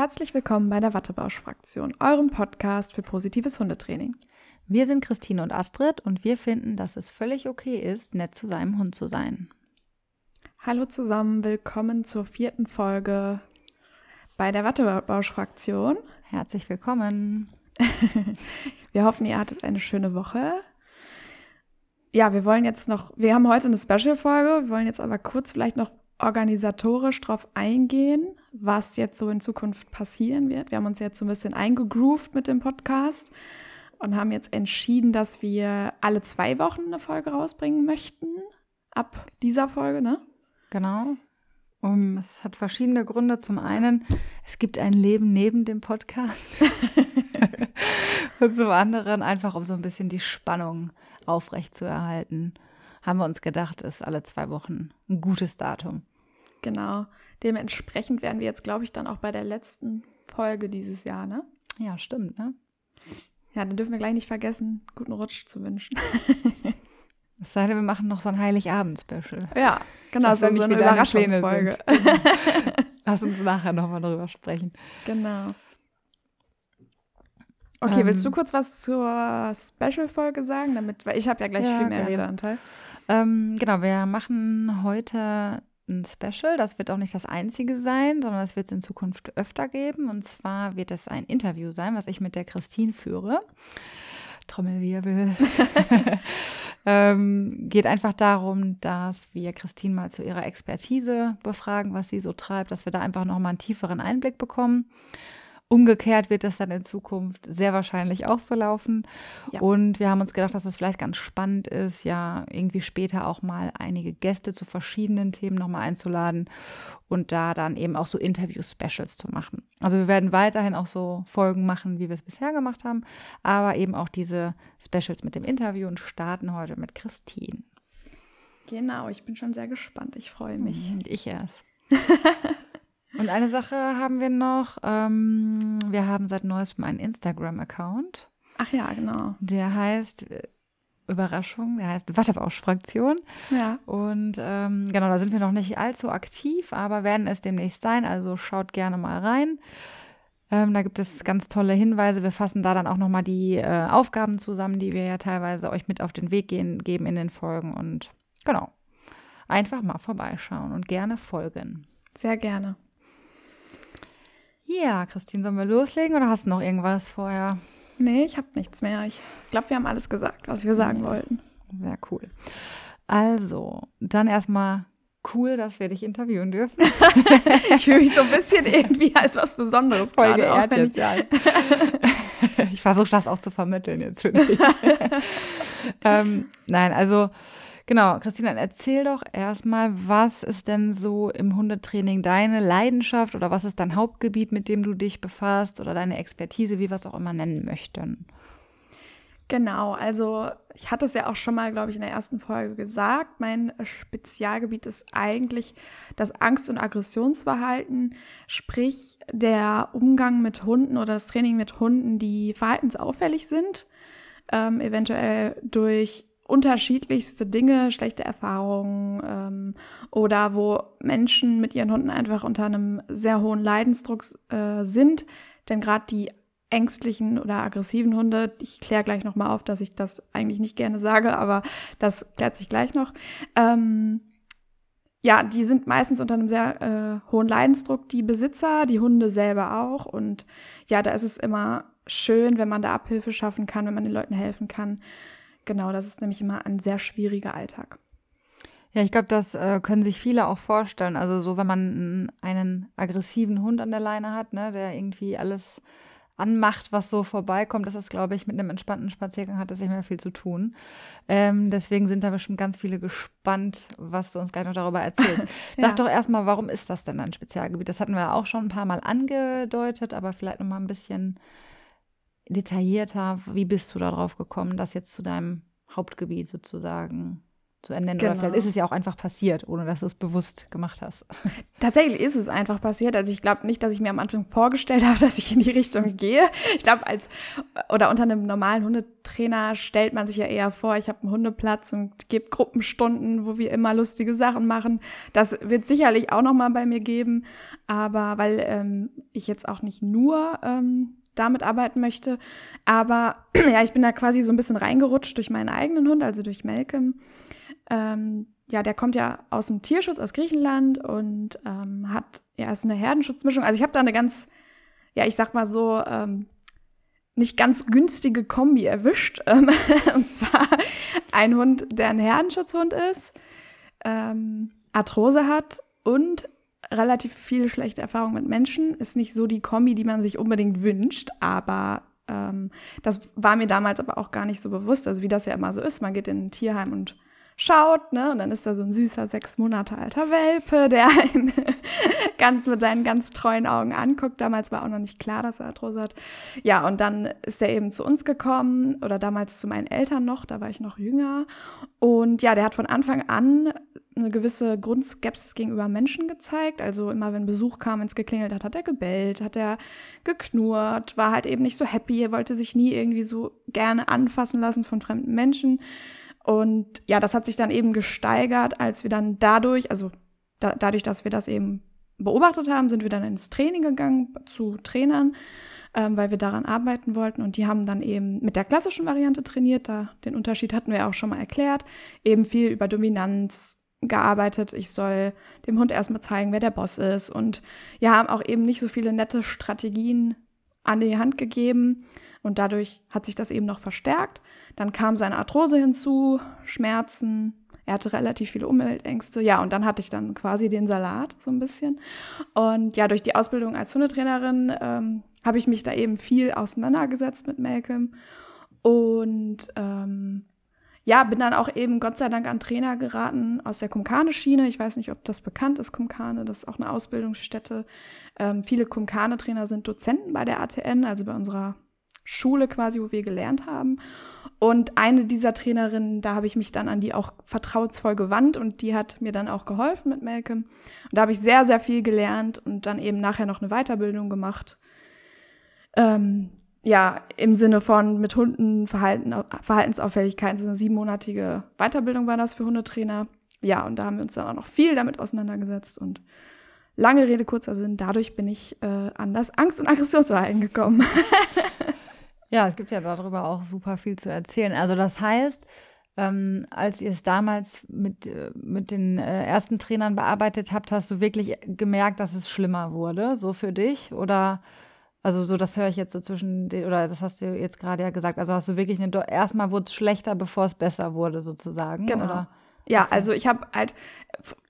Herzlich willkommen bei der Wattebausch-Fraktion, eurem Podcast für positives Hundetraining. Wir sind Christine und Astrid und wir finden, dass es völlig okay ist, nett zu seinem Hund zu sein. Hallo zusammen, willkommen zur vierten Folge bei der Wattebausch-Fraktion. Herzlich willkommen. wir hoffen, ihr hattet eine schöne Woche. Ja, wir wollen jetzt noch, wir haben heute eine Special-Folge, wir wollen jetzt aber kurz vielleicht noch organisatorisch drauf eingehen, was jetzt so in Zukunft passieren wird. Wir haben uns jetzt so ein bisschen eingegroovt mit dem Podcast und haben jetzt entschieden, dass wir alle zwei Wochen eine Folge rausbringen möchten. Ab dieser Folge, ne? Genau. Um, es hat verschiedene Gründe. Zum einen, es gibt ein Leben neben dem Podcast. und zum anderen einfach, um so ein bisschen die Spannung aufrechtzuerhalten, haben wir uns gedacht, ist alle zwei Wochen ein gutes Datum. Genau. Dementsprechend werden wir jetzt, glaube ich, dann auch bei der letzten Folge dieses Jahr, ne? Ja, stimmt, ne? Ja, dann dürfen wir gleich nicht vergessen, guten Rutsch zu wünschen. Es sei denn, wir machen noch so ein Heiligabend-Special. Ja, genau, so, so eine Überraschungsfolge. Lass uns nachher nochmal darüber sprechen. Genau. Okay, ähm, willst du kurz was zur Special-Folge sagen? Damit, weil ich habe ja gleich ja, viel mehr gerne. Redeanteil. Ähm, genau, wir machen heute ein Special. Das wird auch nicht das einzige sein, sondern das wird es in Zukunft öfter geben. Und zwar wird es ein Interview sein, was ich mit der Christine führe. Trommelwirbel. ähm, geht einfach darum, dass wir Christine mal zu ihrer Expertise befragen, was sie so treibt, dass wir da einfach nochmal einen tieferen Einblick bekommen. Umgekehrt wird das dann in Zukunft sehr wahrscheinlich auch so laufen. Ja. Und wir haben uns gedacht, dass es das vielleicht ganz spannend ist, ja, irgendwie später auch mal einige Gäste zu verschiedenen Themen nochmal einzuladen und da dann eben auch so Interview-Specials zu machen. Also wir werden weiterhin auch so Folgen machen, wie wir es bisher gemacht haben, aber eben auch diese Specials mit dem Interview und starten heute mit Christine. Genau, ich bin schon sehr gespannt. Ich freue mich. Und ich erst. Und eine Sache haben wir noch. Ähm, wir haben seit neuestem einen Instagram-Account. Ach ja, genau. Der heißt äh, Überraschung, der heißt Wattebausch-Fraktion. Ja. Und ähm, genau, da sind wir noch nicht allzu aktiv, aber werden es demnächst sein. Also schaut gerne mal rein. Ähm, da gibt es ganz tolle Hinweise. Wir fassen da dann auch nochmal die äh, Aufgaben zusammen, die wir ja teilweise euch mit auf den Weg gehen, geben in den Folgen. Und genau, einfach mal vorbeischauen und gerne folgen. Sehr gerne. Ja, Christine, sollen wir loslegen oder hast du noch irgendwas vorher? Nee, ich habe nichts mehr. Ich glaube, wir haben alles gesagt, was wir sagen wollten. Sehr cool. Also, dann erstmal cool, dass wir dich interviewen dürfen. ich fühle mich so ein bisschen irgendwie als was Besonderes Voll geehrt jetzt, ja. ich versuche das auch zu vermitteln jetzt für dich. ähm, nein, also Genau, Christina, erzähl doch erstmal, was ist denn so im Hundetraining deine Leidenschaft oder was ist dein Hauptgebiet, mit dem du dich befasst oder deine Expertise, wie wir es auch immer nennen möchten? Genau, also ich hatte es ja auch schon mal, glaube ich, in der ersten Folge gesagt. Mein Spezialgebiet ist eigentlich das Angst- und Aggressionsverhalten, sprich der Umgang mit Hunden oder das Training mit Hunden, die verhaltensauffällig sind, ähm, eventuell durch unterschiedlichste Dinge, schlechte Erfahrungen ähm, oder wo Menschen mit ihren Hunden einfach unter einem sehr hohen Leidensdruck äh, sind. Denn gerade die ängstlichen oder aggressiven Hunde, ich kläre gleich nochmal auf, dass ich das eigentlich nicht gerne sage, aber das klärt sich gleich noch. Ähm, ja, die sind meistens unter einem sehr äh, hohen Leidensdruck, die Besitzer, die Hunde selber auch. Und ja, da ist es immer schön, wenn man da Abhilfe schaffen kann, wenn man den Leuten helfen kann. Genau, das ist nämlich immer ein sehr schwieriger Alltag. Ja, ich glaube, das äh, können sich viele auch vorstellen. Also so, wenn man einen aggressiven Hund an der Leine hat, ne, der irgendwie alles anmacht, was so vorbeikommt, das ist, glaube ich, mit einem entspannten Spaziergang hat das nicht mehr viel zu tun. Ähm, deswegen sind da bestimmt ganz viele gespannt, was du uns gleich noch darüber erzählst. ja. Sag doch erstmal, warum ist das denn ein Spezialgebiet? Das hatten wir auch schon ein paar Mal angedeutet, aber vielleicht noch mal ein bisschen detaillierter, wie bist du darauf gekommen, das jetzt zu deinem Hauptgebiet sozusagen zu ernennen. Genau. Oder vielleicht ist es ja auch einfach passiert, ohne dass du es bewusst gemacht hast. Tatsächlich ist es einfach passiert. Also ich glaube nicht, dass ich mir am Anfang vorgestellt habe, dass ich in die Richtung gehe. Ich glaube, als oder unter einem normalen Hundetrainer stellt man sich ja eher vor, ich habe einen Hundeplatz und gebe Gruppenstunden, wo wir immer lustige Sachen machen. Das wird sicherlich auch noch mal bei mir geben. Aber weil ähm, ich jetzt auch nicht nur ähm, damit arbeiten möchte. Aber ja, ich bin da quasi so ein bisschen reingerutscht durch meinen eigenen Hund, also durch Malcolm. Ähm, ja, der kommt ja aus dem Tierschutz aus Griechenland und ähm, hat, ja, ist eine Herdenschutzmischung. Also ich habe da eine ganz, ja, ich sag mal so, ähm, nicht ganz günstige Kombi erwischt. Ähm, und zwar ein Hund, der ein Herdenschutzhund ist, ähm, Arthrose hat und relativ viel schlechte Erfahrungen mit Menschen. Ist nicht so die Kombi, die man sich unbedingt wünscht, aber ähm, das war mir damals aber auch gar nicht so bewusst. Also wie das ja immer so ist, man geht in ein Tierheim und schaut, ne? Und dann ist da so ein süßer, sechs Monate alter Welpe, der einen ganz mit seinen ganz treuen Augen anguckt. Damals war auch noch nicht klar, dass er Arthrose hat. Ja, und dann ist er eben zu uns gekommen oder damals zu meinen Eltern noch, da war ich noch jünger. Und ja, der hat von Anfang an eine gewisse Grundskepsis gegenüber Menschen gezeigt. Also immer wenn Besuch kam, wenn es geklingelt hat, hat er gebellt, hat er geknurrt, war halt eben nicht so happy, er wollte sich nie irgendwie so gerne anfassen lassen von fremden Menschen. Und ja, das hat sich dann eben gesteigert, als wir dann dadurch, also da, dadurch, dass wir das eben beobachtet haben, sind wir dann ins Training gegangen zu Trainern, ähm, weil wir daran arbeiten wollten. Und die haben dann eben mit der klassischen Variante trainiert. Da den Unterschied hatten wir auch schon mal erklärt. Eben viel über Dominanz gearbeitet. Ich soll dem Hund erstmal zeigen, wer der Boss ist. Und ja, haben auch eben nicht so viele nette Strategien an die Hand gegeben. Und dadurch hat sich das eben noch verstärkt. Dann kam seine Arthrose hinzu, Schmerzen. Er hatte relativ viele Umweltängste. Ja, und dann hatte ich dann quasi den Salat so ein bisschen. Und ja, durch die Ausbildung als Hundetrainerin ähm, habe ich mich da eben viel auseinandergesetzt mit Malcolm. Und ähm, ja, bin dann auch eben Gott sei Dank an Trainer geraten aus der Kumkane-Schiene. Ich weiß nicht, ob das bekannt ist, Kumkane. Das ist auch eine Ausbildungsstätte. Ähm, viele Kumkane-Trainer sind Dozenten bei der ATN, also bei unserer Schule quasi, wo wir gelernt haben. Und eine dieser Trainerinnen, da habe ich mich dann an die auch vertrauensvoll gewandt und die hat mir dann auch geholfen mit Malcolm. Und da habe ich sehr, sehr viel gelernt und dann eben nachher noch eine Weiterbildung gemacht. Ähm, ja, im Sinne von mit Hunden Verhalten, Verhaltensauffälligkeiten, so eine siebenmonatige Weiterbildung war das für Hundetrainer. Ja, und da haben wir uns dann auch noch viel damit auseinandergesetzt und lange Rede, kurzer Sinn, dadurch bin ich äh, an das Angst- und Aggressionsverhalten gekommen. Ja, es gibt ja darüber auch super viel zu erzählen. Also das heißt, ähm, als ihr es damals mit, äh, mit den äh, ersten Trainern bearbeitet habt, hast du wirklich gemerkt, dass es schlimmer wurde, so für dich? Oder also so, das höre ich jetzt so zwischen den, oder das hast du jetzt gerade ja gesagt. Also hast du wirklich eine, erstmal wurde es schlechter, bevor es besser wurde, sozusagen. Genau. Oder? Ja, okay. also ich habe halt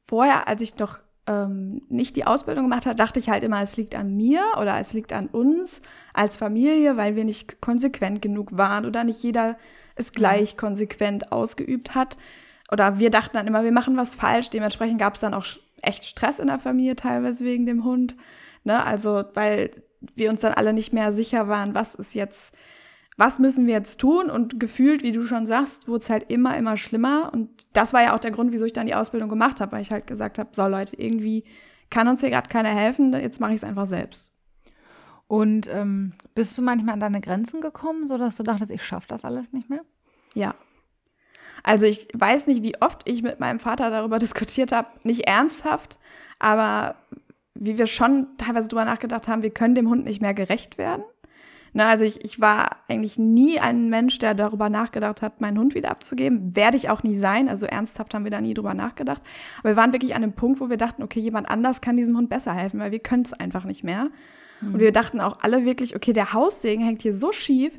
vorher, als ich noch ähm, nicht die Ausbildung gemacht habe, dachte ich halt immer, es liegt an mir oder es liegt an uns als Familie, weil wir nicht konsequent genug waren oder nicht jeder es gleich konsequent ausgeübt hat. Oder wir dachten dann immer, wir machen was falsch. Dementsprechend gab es dann auch echt Stress in der Familie teilweise wegen dem Hund. Ne? Also, weil wir uns dann alle nicht mehr sicher waren, was ist jetzt, was müssen wir jetzt tun? Und gefühlt, wie du schon sagst, wurde es halt immer, immer schlimmer. Und das war ja auch der Grund, wieso ich dann die Ausbildung gemacht habe, weil ich halt gesagt habe, so Leute, irgendwie kann uns hier gerade keiner helfen, jetzt mache ich es einfach selbst. Und ähm, bist du manchmal an deine Grenzen gekommen, sodass du dachtest, ich schaffe das alles nicht mehr? Ja. Also ich weiß nicht, wie oft ich mit meinem Vater darüber diskutiert habe, nicht ernsthaft, aber wie wir schon teilweise drüber nachgedacht haben, wir können dem Hund nicht mehr gerecht werden. Na, also ich, ich war eigentlich nie ein Mensch, der darüber nachgedacht hat, meinen Hund wieder abzugeben. Werde ich auch nie sein. Also ernsthaft haben wir da nie drüber nachgedacht. Aber wir waren wirklich an einem Punkt, wo wir dachten, okay, jemand anders kann diesem Hund besser helfen, weil wir können es einfach nicht mehr. Mhm. Und wir dachten auch alle wirklich, okay, der Haussegen hängt hier so schief.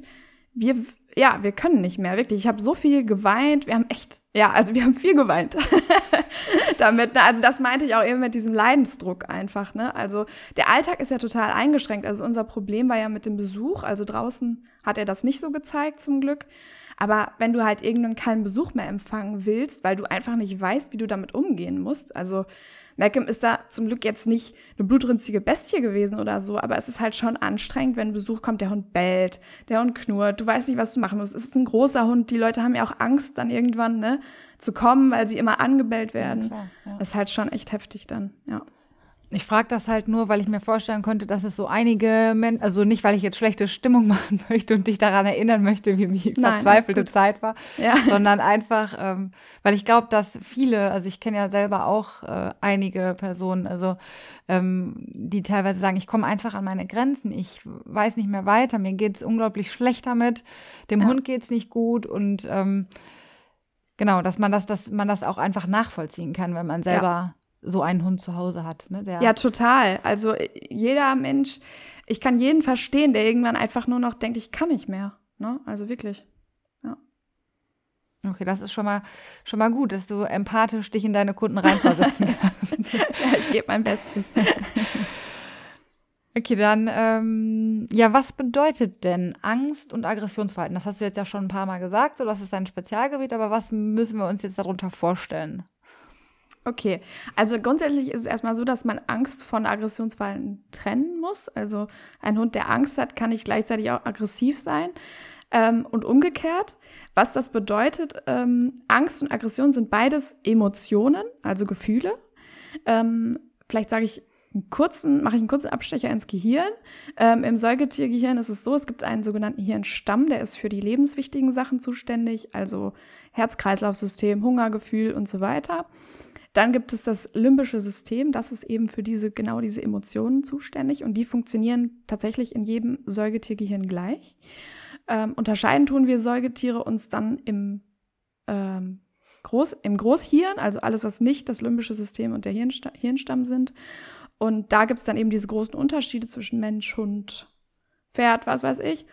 Wir, ja, wir können nicht mehr, wirklich. Ich habe so viel geweint. Wir haben echt, ja, also wir haben viel geweint. damit. Ne? Also das meinte ich auch eben mit diesem Leidensdruck einfach. Ne? Also der Alltag ist ja total eingeschränkt. Also unser Problem war ja mit dem Besuch. Also draußen hat er das nicht so gezeigt zum Glück. Aber wenn du halt irgendwann keinen Besuch mehr empfangen willst, weil du einfach nicht weißt, wie du damit umgehen musst, also Malcolm ist da zum Glück jetzt nicht eine blutrünstige Bestie gewesen oder so, aber es ist halt schon anstrengend, wenn Besuch kommt, der Hund bellt, der Hund knurrt, du weißt nicht, was du machen musst. Es ist ein großer Hund, die Leute haben ja auch Angst, dann irgendwann, ne, zu kommen, weil sie immer angebellt werden. Ja, klar, ja. Das ist halt schon echt heftig dann, ja. Ich frage das halt nur, weil ich mir vorstellen konnte, dass es so einige Menschen, also nicht, weil ich jetzt schlechte Stimmung machen möchte und dich daran erinnern möchte, wie die Nein, verzweifelte Zeit war, ja. sondern einfach, ähm, weil ich glaube, dass viele, also ich kenne ja selber auch äh, einige Personen, also ähm, die teilweise sagen, ich komme einfach an meine Grenzen, ich weiß nicht mehr weiter, mir geht es unglaublich schlecht damit, dem ja. Hund geht es nicht gut und ähm, genau, dass man das, dass man das auch einfach nachvollziehen kann, wenn man selber ja so einen Hund zu Hause hat. Ne, ja, total. Also äh, jeder Mensch, ich kann jeden verstehen, der irgendwann einfach nur noch denkt, ich kann nicht mehr. Ne? Also wirklich. Ja. Okay, das ist schon mal, schon mal gut, dass du empathisch dich in deine Kunden reinversetzen kannst. ja, ich gebe mein Bestes. Okay, dann, ähm, ja, was bedeutet denn Angst und Aggressionsverhalten? Das hast du jetzt ja schon ein paar Mal gesagt, so das ist dein Spezialgebiet, aber was müssen wir uns jetzt darunter vorstellen? Okay, also grundsätzlich ist es erstmal so, dass man Angst von Aggressionsverhalten trennen muss. Also ein Hund, der Angst hat, kann nicht gleichzeitig auch aggressiv sein. Ähm, und umgekehrt, was das bedeutet, ähm, Angst und Aggression sind beides Emotionen, also Gefühle. Ähm, vielleicht sage ich einen kurzen, mache ich einen kurzen Abstecher ins Gehirn. Ähm, Im Säugetiergehirn ist es so, es gibt einen sogenannten Hirnstamm, der ist für die lebenswichtigen Sachen zuständig, also Herz-Kreislauf-System, Hungergefühl und so weiter. Dann gibt es das limbische System, das ist eben für diese, genau diese Emotionen zuständig und die funktionieren tatsächlich in jedem Säugetiergehirn gleich. Ähm, unterscheiden tun wir Säugetiere uns dann im, ähm, Groß, im Großhirn, also alles, was nicht das limbische System und der Hirnsta Hirnstamm sind. Und da gibt es dann eben diese großen Unterschiede zwischen Mensch, Hund, Pferd, was weiß ich.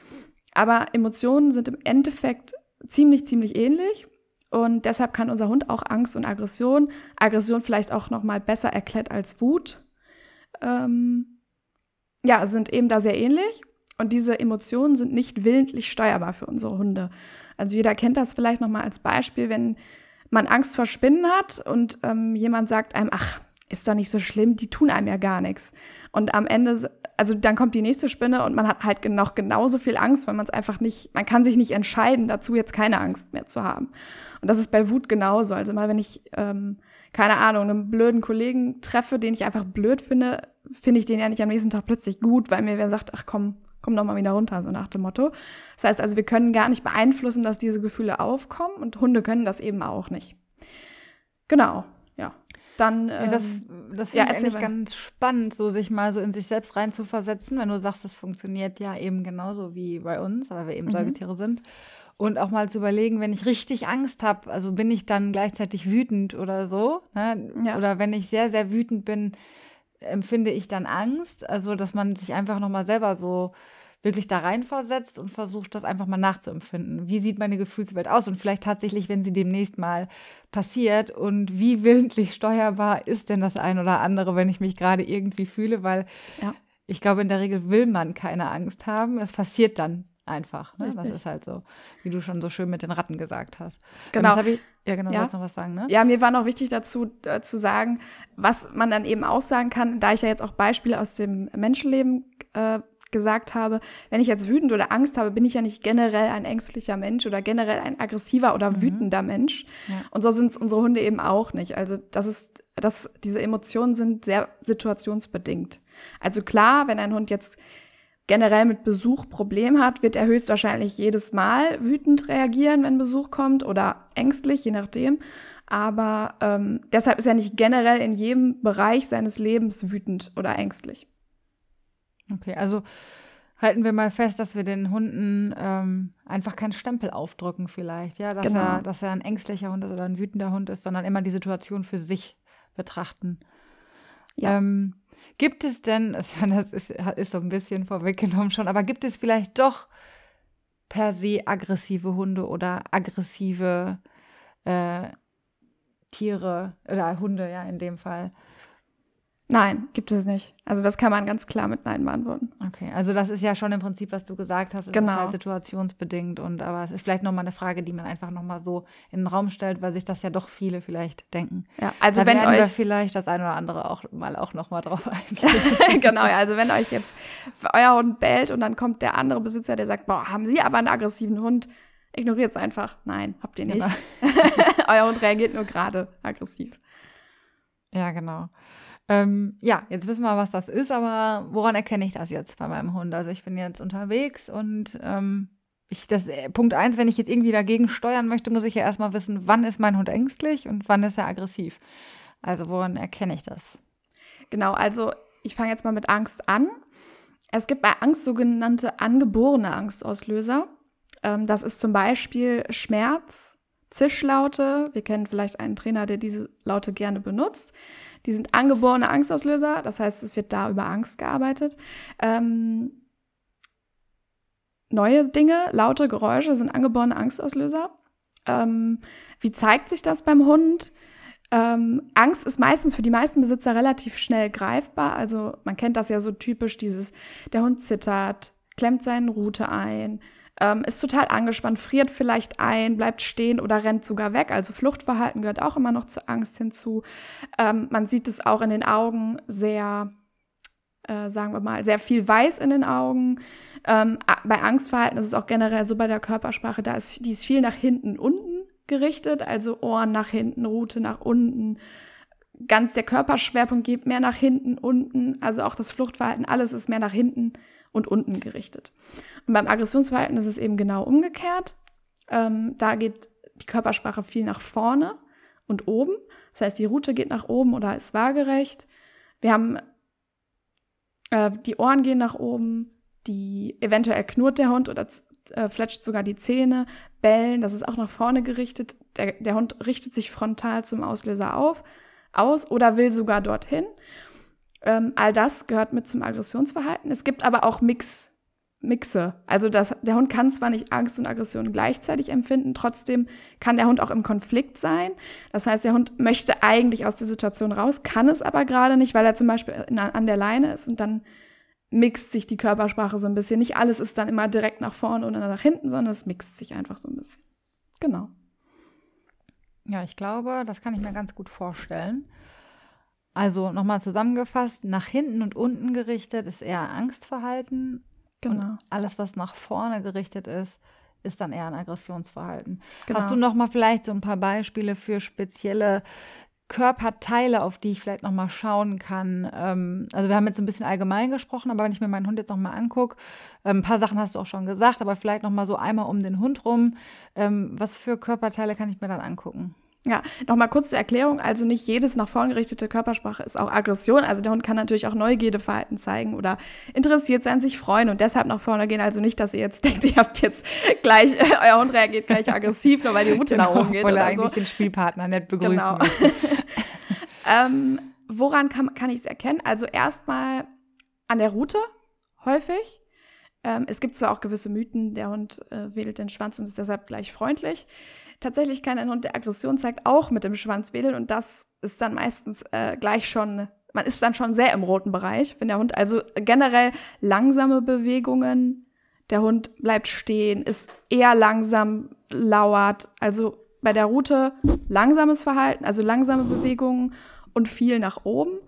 Aber Emotionen sind im Endeffekt ziemlich, ziemlich ähnlich. Und deshalb kann unser Hund auch Angst und Aggression, Aggression vielleicht auch noch mal besser erklärt als Wut, ähm, ja, sind eben da sehr ähnlich. Und diese Emotionen sind nicht willentlich steuerbar für unsere Hunde. Also jeder kennt das vielleicht noch mal als Beispiel, wenn man Angst vor Spinnen hat und ähm, jemand sagt einem, ach, ist doch nicht so schlimm, die tun einem ja gar nichts. Und am Ende, also dann kommt die nächste Spinne und man hat halt noch genauso viel Angst, weil man es einfach nicht, man kann sich nicht entscheiden, dazu jetzt keine Angst mehr zu haben. Und das ist bei Wut genauso. Also mal, wenn ich, ähm, keine Ahnung, einen blöden Kollegen treffe, den ich einfach blöd finde, finde ich den ja nicht am nächsten Tag plötzlich gut, weil mir wer sagt, ach komm, komm doch mal wieder runter, so nach dem Motto. Das heißt also, wir können gar nicht beeinflussen, dass diese Gefühle aufkommen und Hunde können das eben auch nicht. Genau. Dann, ähm, ja, das, das finde ja, ich eigentlich ganz spannend, so sich mal so in sich selbst reinzuversetzen, wenn du sagst, das funktioniert ja eben genauso wie bei uns, weil wir eben mhm. Säugetiere sind. Und auch mal zu überlegen, wenn ich richtig Angst habe, also bin ich dann gleichzeitig wütend oder so. Ne? Ja. Oder wenn ich sehr, sehr wütend bin, empfinde ich dann Angst. Also, dass man sich einfach nochmal selber so wirklich da reinversetzt und versucht, das einfach mal nachzuempfinden. Wie sieht meine Gefühlswelt aus? Und vielleicht tatsächlich, wenn sie demnächst mal passiert und wie willentlich steuerbar ist denn das ein oder andere, wenn ich mich gerade irgendwie fühle, weil ja. ich glaube, in der Regel will man keine Angst haben. Es passiert dann einfach. Ne? Das ist halt so, wie du schon so schön mit den Ratten gesagt hast. Genau. Ich, ja, genau, ja. noch was sagen, ne? Ja, mir war noch wichtig dazu äh, zu sagen, was man dann eben auch sagen kann, da ich ja jetzt auch Beispiele aus dem Menschenleben äh, gesagt habe, wenn ich jetzt wütend oder Angst habe, bin ich ja nicht generell ein ängstlicher Mensch oder generell ein aggressiver oder mhm. wütender Mensch. Ja. Und so sind es unsere Hunde eben auch nicht. Also das ist, das, diese Emotionen sind sehr situationsbedingt. Also klar, wenn ein Hund jetzt generell mit Besuch Problem hat, wird er höchstwahrscheinlich jedes Mal wütend reagieren, wenn Besuch kommt oder ängstlich, je nachdem. Aber ähm, deshalb ist er nicht generell in jedem Bereich seines Lebens wütend oder ängstlich. Okay, also halten wir mal fest, dass wir den Hunden ähm, einfach keinen Stempel aufdrücken vielleicht, ja, dass, genau. er, dass er ein ängstlicher Hund ist oder ein wütender Hund ist, sondern immer die Situation für sich betrachten. Ja. Ähm, Gibt es denn, das ist, ist so ein bisschen vorweggenommen schon, aber gibt es vielleicht doch per se aggressive Hunde oder aggressive äh, Tiere oder Hunde, ja, in dem Fall? Nein, gibt es nicht. Also das kann man ganz klar mit Nein beantworten. Okay, also das ist ja schon im Prinzip, was du gesagt hast, es Genau. ist halt situationsbedingt und aber es ist vielleicht nochmal eine Frage, die man einfach nochmal so in den Raum stellt, weil sich das ja doch viele vielleicht denken. Ja, also da wenn werden wir euch vielleicht das eine oder andere auch mal auch nochmal drauf eingehen. genau, ja, also wenn euch jetzt euer Hund bellt und dann kommt der andere Besitzer, der sagt, boah, haben Sie aber einen aggressiven Hund, ignoriert es einfach. Nein, habt ihr nicht. Genau. euer Hund reagiert nur gerade aggressiv. Ja, genau. Ähm, ja, jetzt wissen wir, was das ist, aber woran erkenne ich das jetzt bei meinem Hund? Also ich bin jetzt unterwegs und ähm, ich, das äh, Punkt eins, wenn ich jetzt irgendwie dagegen steuern möchte, muss ich ja erstmal wissen, wann ist mein Hund ängstlich und wann ist er aggressiv. Also woran erkenne ich das? Genau, also ich fange jetzt mal mit Angst an. Es gibt bei Angst sogenannte angeborene Angstauslöser. Ähm, das ist zum Beispiel Schmerz, Zischlaute. Wir kennen vielleicht einen Trainer, der diese Laute gerne benutzt. Die sind angeborene Angstauslöser, das heißt, es wird da über Angst gearbeitet. Ähm, neue Dinge, laute Geräusche sind angeborene Angstauslöser. Ähm, wie zeigt sich das beim Hund? Ähm, Angst ist meistens für die meisten Besitzer relativ schnell greifbar. Also man kennt das ja so typisch, dieses, der Hund zittert, klemmt seinen Rute ein, ähm, ist total angespannt, friert vielleicht ein, bleibt stehen oder rennt sogar weg. Also Fluchtverhalten gehört auch immer noch zur Angst hinzu. Ähm, man sieht es auch in den Augen sehr, äh, sagen wir mal, sehr viel Weiß in den Augen. Ähm, bei Angstverhalten ist es auch generell so bei der Körpersprache, da ist, die ist viel nach hinten, unten gerichtet, also Ohren nach hinten, Rute nach unten. Ganz der Körperschwerpunkt geht mehr nach hinten, unten, also auch das Fluchtverhalten, alles ist mehr nach hinten und unten gerichtet. Und beim Aggressionsverhalten ist es eben genau umgekehrt. Ähm, da geht die Körpersprache viel nach vorne und oben. Das heißt, die Rute geht nach oben oder ist waagerecht. Wir haben äh, die Ohren gehen nach oben, die eventuell knurrt der Hund oder äh, fletscht sogar die Zähne, bellen, das ist auch nach vorne gerichtet. Der, der Hund richtet sich frontal zum Auslöser auf, aus oder will sogar dorthin. Ähm, all das gehört mit zum Aggressionsverhalten. Es gibt aber auch Mix, Mixe. Also das, der Hund kann zwar nicht Angst und Aggression gleichzeitig empfinden, trotzdem kann der Hund auch im Konflikt sein. Das heißt, der Hund möchte eigentlich aus der Situation raus, kann es aber gerade nicht, weil er zum Beispiel an der Leine ist und dann mixt sich die Körpersprache so ein bisschen. Nicht alles ist dann immer direkt nach vorne oder nach hinten, sondern es mixt sich einfach so ein bisschen. Genau. Ja, ich glaube, das kann ich mir ganz gut vorstellen. Also nochmal zusammengefasst, nach hinten und unten gerichtet ist eher Angstverhalten Genau. und alles, was nach vorne gerichtet ist, ist dann eher ein Aggressionsverhalten. Genau. Hast du noch mal vielleicht so ein paar Beispiele für spezielle Körperteile, auf die ich vielleicht noch mal schauen kann? Ähm, also wir haben jetzt ein bisschen allgemein gesprochen, aber wenn ich mir meinen Hund jetzt noch mal angucke, ähm, ein paar Sachen hast du auch schon gesagt, aber vielleicht noch mal so einmal um den Hund rum. Ähm, was für Körperteile kann ich mir dann angucken? Ja, nochmal kurz zur Erklärung. Also nicht jedes nach vorn gerichtete Körpersprache ist auch Aggression. Also der Hund kann natürlich auch Neugierdeverhalten zeigen oder interessiert sein, sich freuen und deshalb nach vorne gehen. Also nicht, dass ihr jetzt denkt, ihr habt jetzt gleich, äh, euer Hund reagiert gleich aggressiv, nur weil die Route nach oben geht weil er oder eigentlich so. den Spielpartner nett begrüßen Genau. ähm, woran kann, kann ich es erkennen? Also erstmal an der Route, häufig. Ähm, es gibt zwar auch gewisse Mythen, der Hund äh, wedelt den Schwanz und ist deshalb gleich freundlich. Tatsächlich kann ein Hund, der Aggression zeigt, auch mit dem Schwanz wedeln und das ist dann meistens äh, gleich schon, man ist dann schon sehr im roten Bereich, wenn der Hund also generell langsame Bewegungen, der Hund bleibt stehen, ist eher langsam, lauert, also bei der Route langsames Verhalten, also langsame Bewegungen und viel nach oben.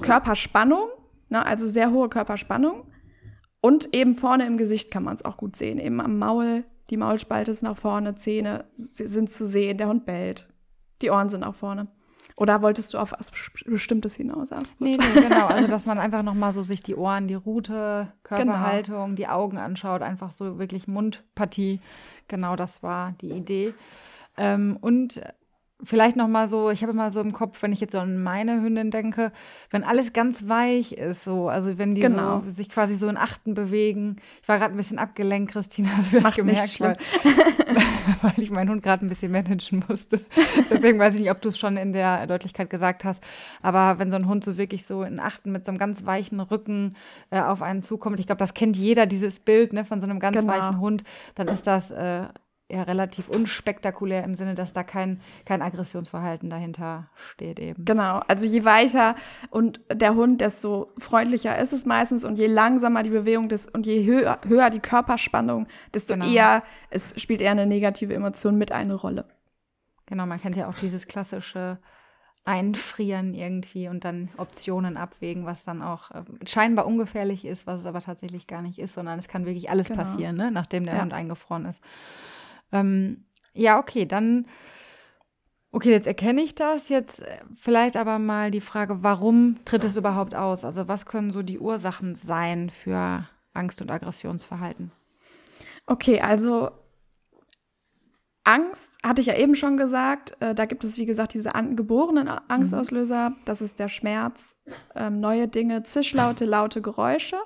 Körperspannung, ne, also sehr hohe Körperspannung. Und eben vorne im Gesicht kann man es auch gut sehen. Eben am Maul, die Maulspalte ist nach vorne, Zähne sind zu sehen, der Hund bellt. Die Ohren sind nach vorne. Oder wolltest du auf was Bestimmtes hinaus? Astrid? Nee, nee, genau. Also, dass man einfach nochmal so sich die Ohren, die Rute, Körperhaltung, die Augen anschaut, einfach so wirklich Mundpartie. Genau, das war die Idee. Ähm, und vielleicht nochmal so, ich habe immer so im Kopf, wenn ich jetzt so an meine Hündin denke, wenn alles ganz weich ist, so, also wenn die Genau. so, sich quasi so in Achten bewegen. Ich war gerade ein bisschen abgelenkt, Christina, hast du das Macht nicht gemerkt, weil, weil ich meinen Hund gerade ein bisschen managen musste. Deswegen weiß ich nicht, ob du es schon in der Deutlichkeit gesagt hast. Aber wenn so ein Hund so wirklich so in Achten mit so einem ganz weichen Rücken äh, auf einen zukommt, ich glaube, das kennt jeder, dieses Bild ne, von so einem ganz Genau. weichen Hund, dann ist das äh, eher relativ unspektakulär im Sinne, dass da kein, kein Aggressionsverhalten dahinter steht eben. Genau, also je weicher und der Hund, desto freundlicher ist es meistens und je langsamer die Bewegung des, und je höher, höher die Körperspannung, desto genau. eher es spielt eher eine negative Emotion mit eine Rolle. Genau, man kennt ja auch dieses klassische Einfrieren irgendwie und dann Optionen abwägen, was dann auch äh, scheinbar ungefährlich ist, was es aber tatsächlich gar nicht ist, sondern es kann wirklich alles genau. passieren, ne, nachdem der ja. Hund eingefroren ist. Ähm, ja, okay, dann, okay, jetzt erkenne ich das. Jetzt äh, vielleicht aber mal die Frage, warum tritt es überhaupt aus? Also was können so die Ursachen sein für Angst- und Aggressionsverhalten? Okay, also Angst, hatte ich ja eben schon gesagt, äh, da gibt es, wie gesagt, diese angeborenen Angstauslöser. Mhm. Das ist der Schmerz, ähm, neue Dinge, Zischlaute, laute Geräusche.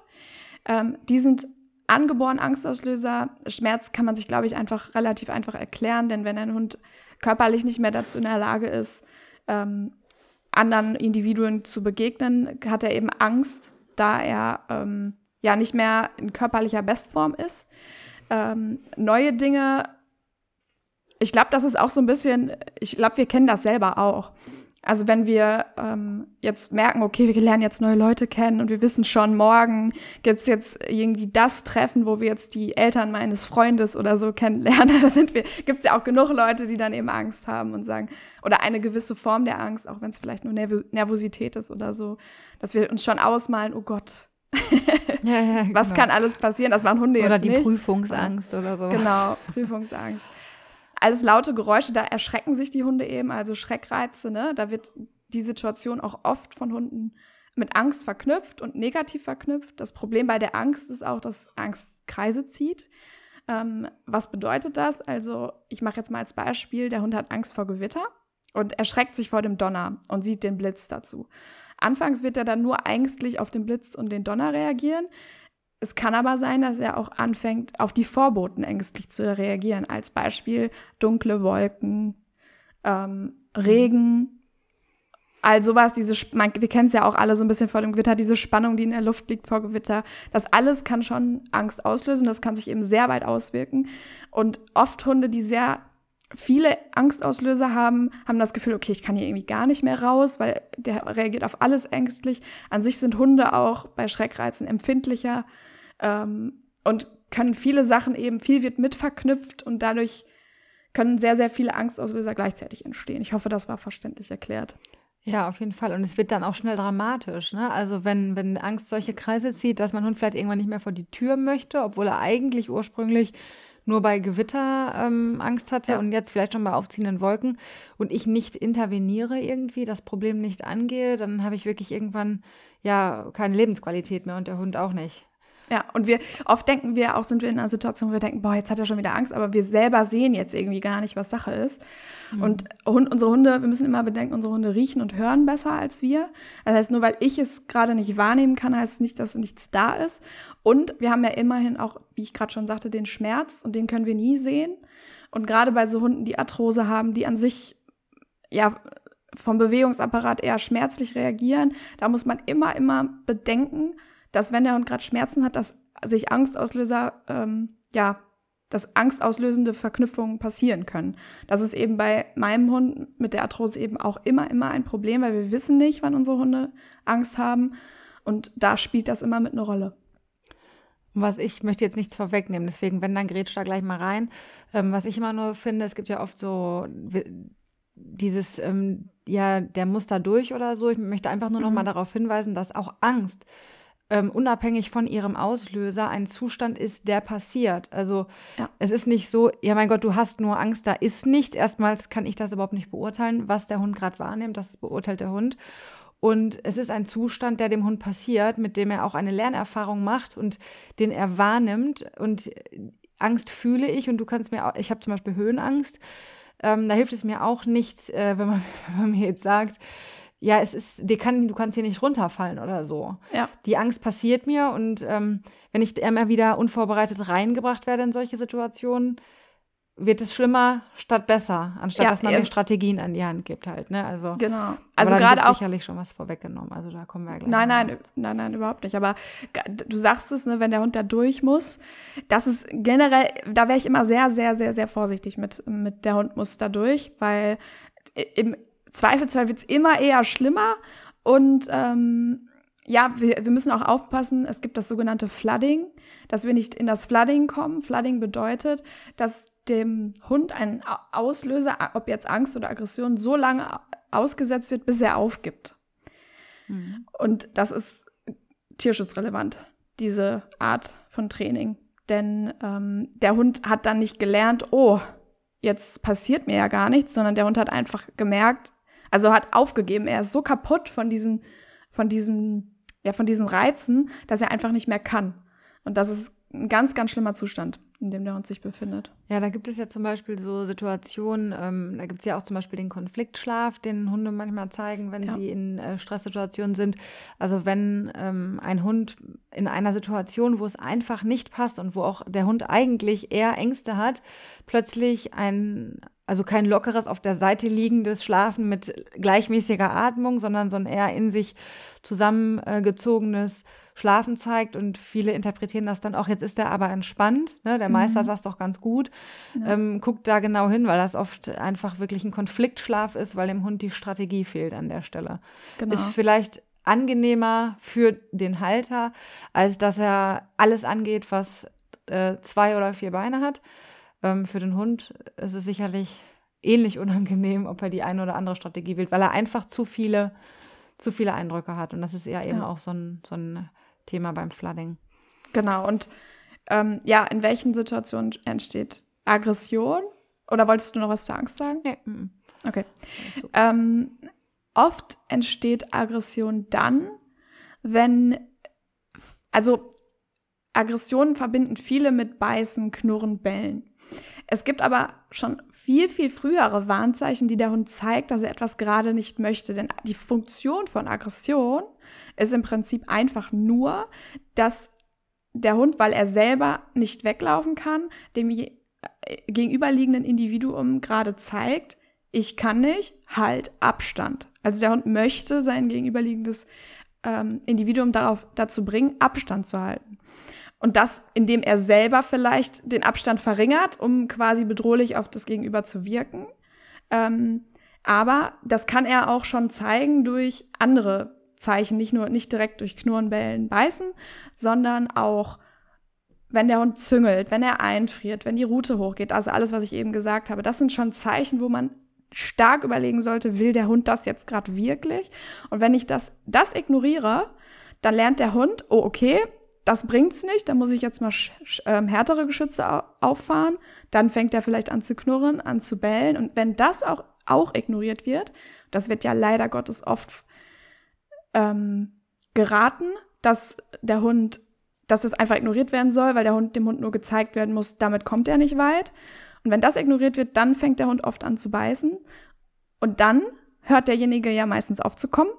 Ähm, die sind angeboren Angstauslöser. Schmerz kann man sich, glaube ich, einfach relativ einfach erklären, denn wenn ein Hund körperlich nicht mehr dazu in der Lage ist, ähm, anderen Individuen zu begegnen, hat er eben Angst, da er ähm, ja nicht mehr in körperlicher Bestform ist. Ähm, neue Dinge, ich glaube, das ist auch so ein bisschen, ich glaube, wir kennen das selber auch. Also wenn wir ähm, jetzt merken, okay, wir lernen jetzt neue Leute kennen und wir wissen schon, morgen gibt's jetzt irgendwie das Treffen, wo wir jetzt die Eltern meines Freundes oder so kennenlernen, da sind wir, gibt's ja auch genug Leute, die dann eben Angst haben und sagen, oder eine gewisse Form der Angst, auch wenn es vielleicht nur Nerv Nervosität ist oder so, dass wir uns schon ausmalen, oh Gott, ja, ja, was genau. kann alles passieren? Das waren Hunde oder jetzt nicht. Oder die Prüfungsangst oder so. Genau, Prüfungsangst alles laute Geräusche, da erschrecken sich die Hunde eben, also Schreckreize, ne? Da wird die Situation auch oft von Hunden mit Angst verknüpft und negativ verknüpft. Das Problem bei der Angst ist auch, dass Angst Kreise zieht. Ähm, was bedeutet das? Also, ich mache jetzt mal als Beispiel, der Hund hat Angst vor Gewitter und erschreckt sich vor dem Donner und sieht den Blitz dazu. Anfangs wird er dann nur ängstlich auf den Blitz und den Donner reagieren. Es kann aber sein, dass er auch anfängt, auf die Vorboten ängstlich zu reagieren. Als Beispiel dunkle Wolken, ähm, Regen, all sowas, diese, man, wir kennen es ja auch alle so ein bisschen vor dem Gewitter, diese Spannung, die in der Luft liegt vor Gewitter. Das alles kann schon Angst auslösen, das kann sich eben sehr weit auswirken. Und oft Hunde, die sehr viele Angstauslöser haben, haben das Gefühl, okay, ich kann hier irgendwie gar nicht mehr raus, weil der reagiert auf alles ängstlich. An sich sind Hunde auch bei Schreckreizen empfindlicher ähm, und können viele Sachen eben, viel wird mit verknüpft und dadurch können sehr, sehr viele Angstauslöser gleichzeitig entstehen. Ich hoffe, das war verständlich erklärt. Ja, auf jeden Fall. Und es wird dann auch schnell dramatisch. Ne? Also wenn, wenn Angst solche Kreise zieht, dass man Hund vielleicht irgendwann nicht mehr vor die Tür möchte, obwohl er eigentlich ursprünglich nur bei Gewitter ähm, Angst hatte ja. und jetzt vielleicht schon bei aufziehenden Wolken und ich nicht interveniere irgendwie, das Problem nicht angehe, dann habe ich wirklich irgendwann ja keine Lebensqualität mehr und der Hund auch nicht. Ja, und wir oft denken wir auch, sind wir in einer Situation, wo wir denken, boah, jetzt hat er schon wieder Angst, aber wir selber sehen jetzt irgendwie gar nicht, was Sache ist. Mhm. Und Hund, unsere Hunde, wir müssen immer bedenken, unsere Hunde riechen und hören besser als wir. Das heißt, nur weil ich es gerade nicht wahrnehmen kann, heißt es nicht, dass nichts da ist. Und wir haben ja immerhin auch, wie ich gerade schon sagte, den Schmerz und den können wir nie sehen. Und gerade bei so Hunden, die Arthrose haben, die an sich ja vom Bewegungsapparat eher schmerzlich reagieren, da muss man immer, immer bedenken, dass wenn der Hund gerade Schmerzen hat, dass sich Angstauslöser, ähm, ja, dass angstauslösende Verknüpfungen passieren können. Das ist eben bei meinem Hund mit der Arthrose eben auch immer, immer ein Problem, weil wir wissen nicht, wann unsere Hunde Angst haben. Und da spielt das immer mit eine Rolle. Was ich möchte jetzt nichts vorwegnehmen, deswegen, wenn, dann grätsch da gleich mal rein. Ähm, was ich immer nur finde, es gibt ja oft so dieses, ähm, ja, der muss da durch oder so. Ich möchte einfach nur noch mal mhm. darauf hinweisen, dass auch Angst ähm, unabhängig von ihrem Auslöser ein Zustand ist, der passiert. Also ja. es ist nicht so, ja mein Gott, du hast nur Angst, da ist nichts. Erstmals kann ich das überhaupt nicht beurteilen, was der Hund gerade wahrnimmt, das beurteilt der Hund. Und es ist ein Zustand, der dem Hund passiert, mit dem er auch eine Lernerfahrung macht und den er wahrnimmt. Und Angst fühle ich und du kannst mir auch, ich habe zum Beispiel Höhenangst. Ähm, da hilft es mir auch nicht, äh, wenn, man, wenn man mir jetzt sagt, ja, es ist, die kann, du kannst hier nicht runterfallen oder so. Ja. Die Angst passiert mir und ähm, wenn ich immer wieder unvorbereitet reingebracht werde in solche Situationen, wird es schlimmer statt besser, anstatt ja, dass man mir Strategien an die Hand gibt halt, ne? Also genau. Also gerade auch sicherlich schon was vorweggenommen. Also da kommen wir ja gleich. Nein, nein, nein, nein, überhaupt nicht. Aber du sagst es, ne, wenn der Hund da durch muss, das ist generell, da wäre ich immer sehr, sehr, sehr, sehr vorsichtig mit mit der Hund muss da durch, weil im Zweifelsfall wird es immer eher schlimmer und ähm, ja, wir, wir müssen auch aufpassen, es gibt das sogenannte Flooding, dass wir nicht in das Flooding kommen. Flooding bedeutet, dass dem Hund ein Auslöser, ob jetzt Angst oder Aggression, so lange ausgesetzt wird, bis er aufgibt. Mhm. Und das ist tierschutzrelevant, diese Art von Training. Denn ähm, der Hund hat dann nicht gelernt, oh, jetzt passiert mir ja gar nichts, sondern der Hund hat einfach gemerkt, also hat aufgegeben. Er ist so kaputt von diesen, von diesem ja, von diesen Reizen, dass er einfach nicht mehr kann. Und das ist ein ganz, ganz schlimmer Zustand, in dem der Hund sich befindet. Ja, da gibt es ja zum Beispiel so Situationen, ähm, da gibt es ja auch zum Beispiel den Konfliktschlaf, den Hunde manchmal zeigen, wenn ja. sie in äh, Stresssituationen sind. Also wenn ähm, ein Hund in einer Situation, wo es einfach nicht passt und wo auch der Hund eigentlich eher Ängste hat, plötzlich ein also kein lockeres auf der Seite liegendes Schlafen mit gleichmäßiger Atmung, sondern so ein eher in sich zusammengezogenes Schlafen zeigt. Und viele interpretieren das dann auch, jetzt ist er aber entspannt. Ne? Der Meister mhm. sagt doch ganz gut. Ja. Ähm, guckt da genau hin, weil das oft einfach wirklich ein Konfliktschlaf ist, weil dem Hund die Strategie fehlt an der Stelle. Genau. Ist vielleicht angenehmer für den Halter, als dass er alles angeht, was äh, zwei oder vier Beine hat. Ähm, für den Hund ist es sicherlich ähnlich unangenehm, ob er die eine oder andere Strategie wählt, weil er einfach zu viele, zu viele Eindrücke hat. Und das ist eher ja. eben auch so ein, so ein Thema beim Flooding. Genau. Und ähm, ja, in welchen Situationen entsteht Aggression? Oder wolltest du noch was zur Angst sagen? Nee. Okay. Ähm, oft entsteht Aggression dann, wenn, also Aggressionen verbinden viele mit Beißen, Knurren, Bellen. Es gibt aber schon viel, viel frühere Warnzeichen, die der Hund zeigt, dass er etwas gerade nicht möchte. Denn die Funktion von Aggression ist im Prinzip einfach nur, dass der Hund, weil er selber nicht weglaufen kann, dem äh, gegenüberliegenden Individuum gerade zeigt, ich kann nicht, halt Abstand. Also der Hund möchte sein gegenüberliegendes ähm, Individuum darauf, dazu bringen, Abstand zu halten. Und das, indem er selber vielleicht den Abstand verringert, um quasi bedrohlich auf das Gegenüber zu wirken. Ähm, aber das kann er auch schon zeigen durch andere Zeichen, nicht nur nicht direkt durch Knurren, Bellen, Beißen, sondern auch wenn der Hund züngelt, wenn er einfriert, wenn die Rute hochgeht, also alles, was ich eben gesagt habe, das sind schon Zeichen, wo man stark überlegen sollte, will der Hund das jetzt gerade wirklich? Und wenn ich das, das ignoriere, dann lernt der Hund, oh, okay, das bringt's nicht, da muss ich jetzt mal ähm, härtere Geschütze auffahren. Dann fängt er vielleicht an zu knurren, an zu bellen. Und wenn das auch, auch ignoriert wird, das wird ja leider Gottes oft ähm, geraten, dass der Hund, dass das einfach ignoriert werden soll, weil der Hund dem Hund nur gezeigt werden muss, damit kommt er nicht weit. Und wenn das ignoriert wird, dann fängt der Hund oft an zu beißen. Und dann hört derjenige ja meistens auf zu kommen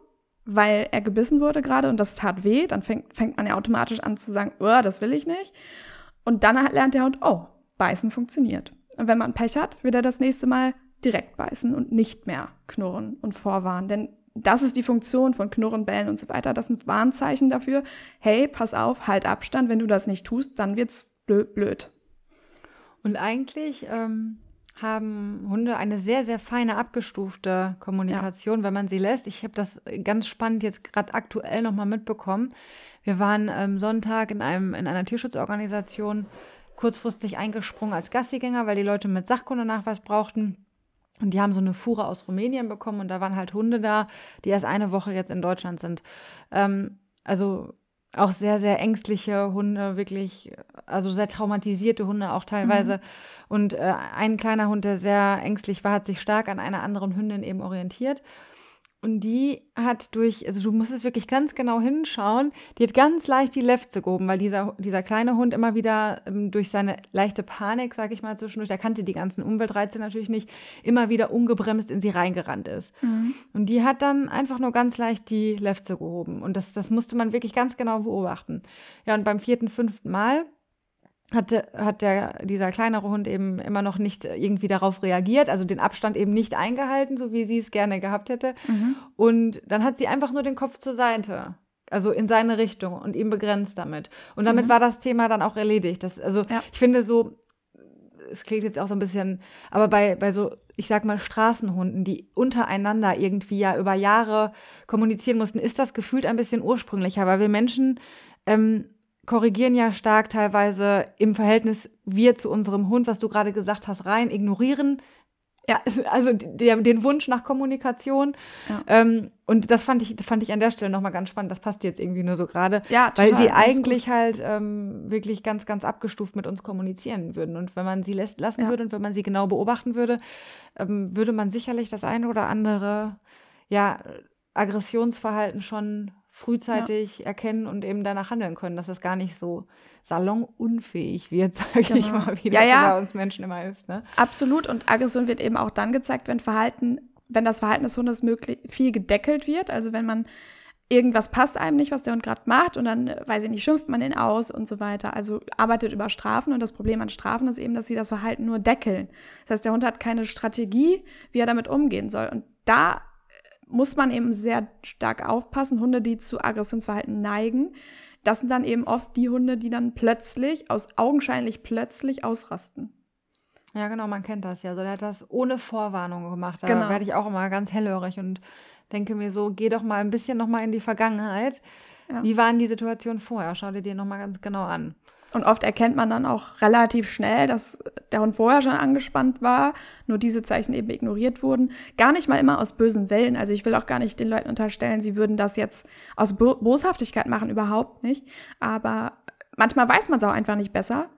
weil er gebissen wurde gerade und das tat weh, dann fängt, fängt man ja automatisch an zu sagen, oh, das will ich nicht. Und dann lernt der Hund, oh, beißen funktioniert. Und wenn man Pech hat, wird er das nächste Mal direkt beißen und nicht mehr knurren und vorwarnen. Denn das ist die Funktion von Knurren, Bellen und so weiter. Das sind Warnzeichen dafür. Hey, pass auf, halt Abstand. Wenn du das nicht tust, dann wird's blöd. Und eigentlich ähm, haben Hunde eine sehr, sehr feine abgestufte Kommunikation, ja. wenn man sie lässt. Ich habe das ganz spannend jetzt gerade aktuell nochmal mitbekommen. Wir waren ähm, Sonntag in, einem, in einer Tierschutzorganisation kurzfristig eingesprungen als Gassigänger, weil die Leute mit Sachkundenachweis brauchten. Und die haben so eine Fuhre aus Rumänien bekommen und da waren halt Hunde da, die erst eine Woche jetzt in Deutschland sind. Ähm, also auch sehr, sehr ängstliche Hunde, wirklich, also sehr traumatisierte Hunde auch teilweise. Mhm. Und äh, ein kleiner Hund, der sehr ängstlich war, hat sich stark an einer anderen Hündin eben orientiert. Und die hat durch, also du musst es wirklich ganz genau hinschauen, die hat ganz leicht die Lefze gehoben, weil dieser, dieser kleine Hund immer wieder ähm, durch seine leichte Panik, sag ich mal zwischendurch, der kannte die ganzen Umweltreize natürlich nicht, immer wieder ungebremst in sie reingerannt ist. Mhm. Und die hat dann einfach nur ganz leicht die Lefze gehoben. Und das, das musste man wirklich ganz genau beobachten. Ja, und beim vierten, fünften Mal hat, hat der, dieser kleinere Hund eben immer noch nicht irgendwie darauf reagiert, also den Abstand eben nicht eingehalten, so wie sie es gerne gehabt hätte. Mhm. Und dann hat sie einfach nur den Kopf zur Seite. Also in seine Richtung und ihn begrenzt damit. Und damit mhm. war das Thema dann auch erledigt. Das, also ja. ich finde so, es klingt jetzt auch so ein bisschen, aber bei, bei so, ich sag mal, Straßenhunden, die untereinander irgendwie ja über Jahre kommunizieren mussten, ist das gefühlt ein bisschen ursprünglicher, weil wir Menschen ähm, korrigieren ja stark teilweise im Verhältnis wir zu unserem Hund, was du gerade gesagt hast, rein ignorieren. Ja, also der, den Wunsch nach Kommunikation. Ja. Ähm, und das fand ich, fand ich an der Stelle nochmal ganz spannend. Das passt jetzt irgendwie nur so gerade. Ja, weil sie eigentlich halt ähm, wirklich ganz, ganz abgestuft mit uns kommunizieren würden. Und wenn man sie lässt, lassen ja. würde und wenn man sie genau beobachten würde, ähm, würde man sicherlich das eine oder andere, ja, Aggressionsverhalten schon frühzeitig ja. erkennen und eben danach handeln können, dass es gar nicht so salonunfähig wird, sage genau. ich mal, wie das ja, bei uns Menschen immer ist. Ne? Absolut. Und Aggression wird eben auch dann gezeigt, wenn Verhalten, wenn das Verhalten des Hundes möglich viel gedeckelt wird. Also wenn man irgendwas passt einem nicht, was der Hund gerade macht und dann, weiß ich nicht, schimpft man ihn aus und so weiter. Also arbeitet über Strafen und das Problem an Strafen ist eben, dass sie das Verhalten nur deckeln. Das heißt, der Hund hat keine Strategie, wie er damit umgehen soll. Und da muss man eben sehr stark aufpassen. Hunde, die zu Aggressionsverhalten neigen, das sind dann eben oft die Hunde, die dann plötzlich, aus augenscheinlich plötzlich ausrasten. Ja, genau, man kennt das ja. Also der hat das ohne Vorwarnung gemacht. Da genau. werde ich auch immer ganz hellhörig und denke mir so, geh doch mal ein bisschen noch mal in die Vergangenheit. Ja. Wie waren die Situationen vorher? Schau dir die noch mal ganz genau an. Und oft erkennt man dann auch relativ schnell, dass der Hund vorher schon angespannt war, nur diese Zeichen eben ignoriert wurden. Gar nicht mal immer aus bösen Willen. Also ich will auch gar nicht den Leuten unterstellen, sie würden das jetzt aus Bo Boshaftigkeit machen, überhaupt nicht. Aber manchmal weiß man es auch einfach nicht besser.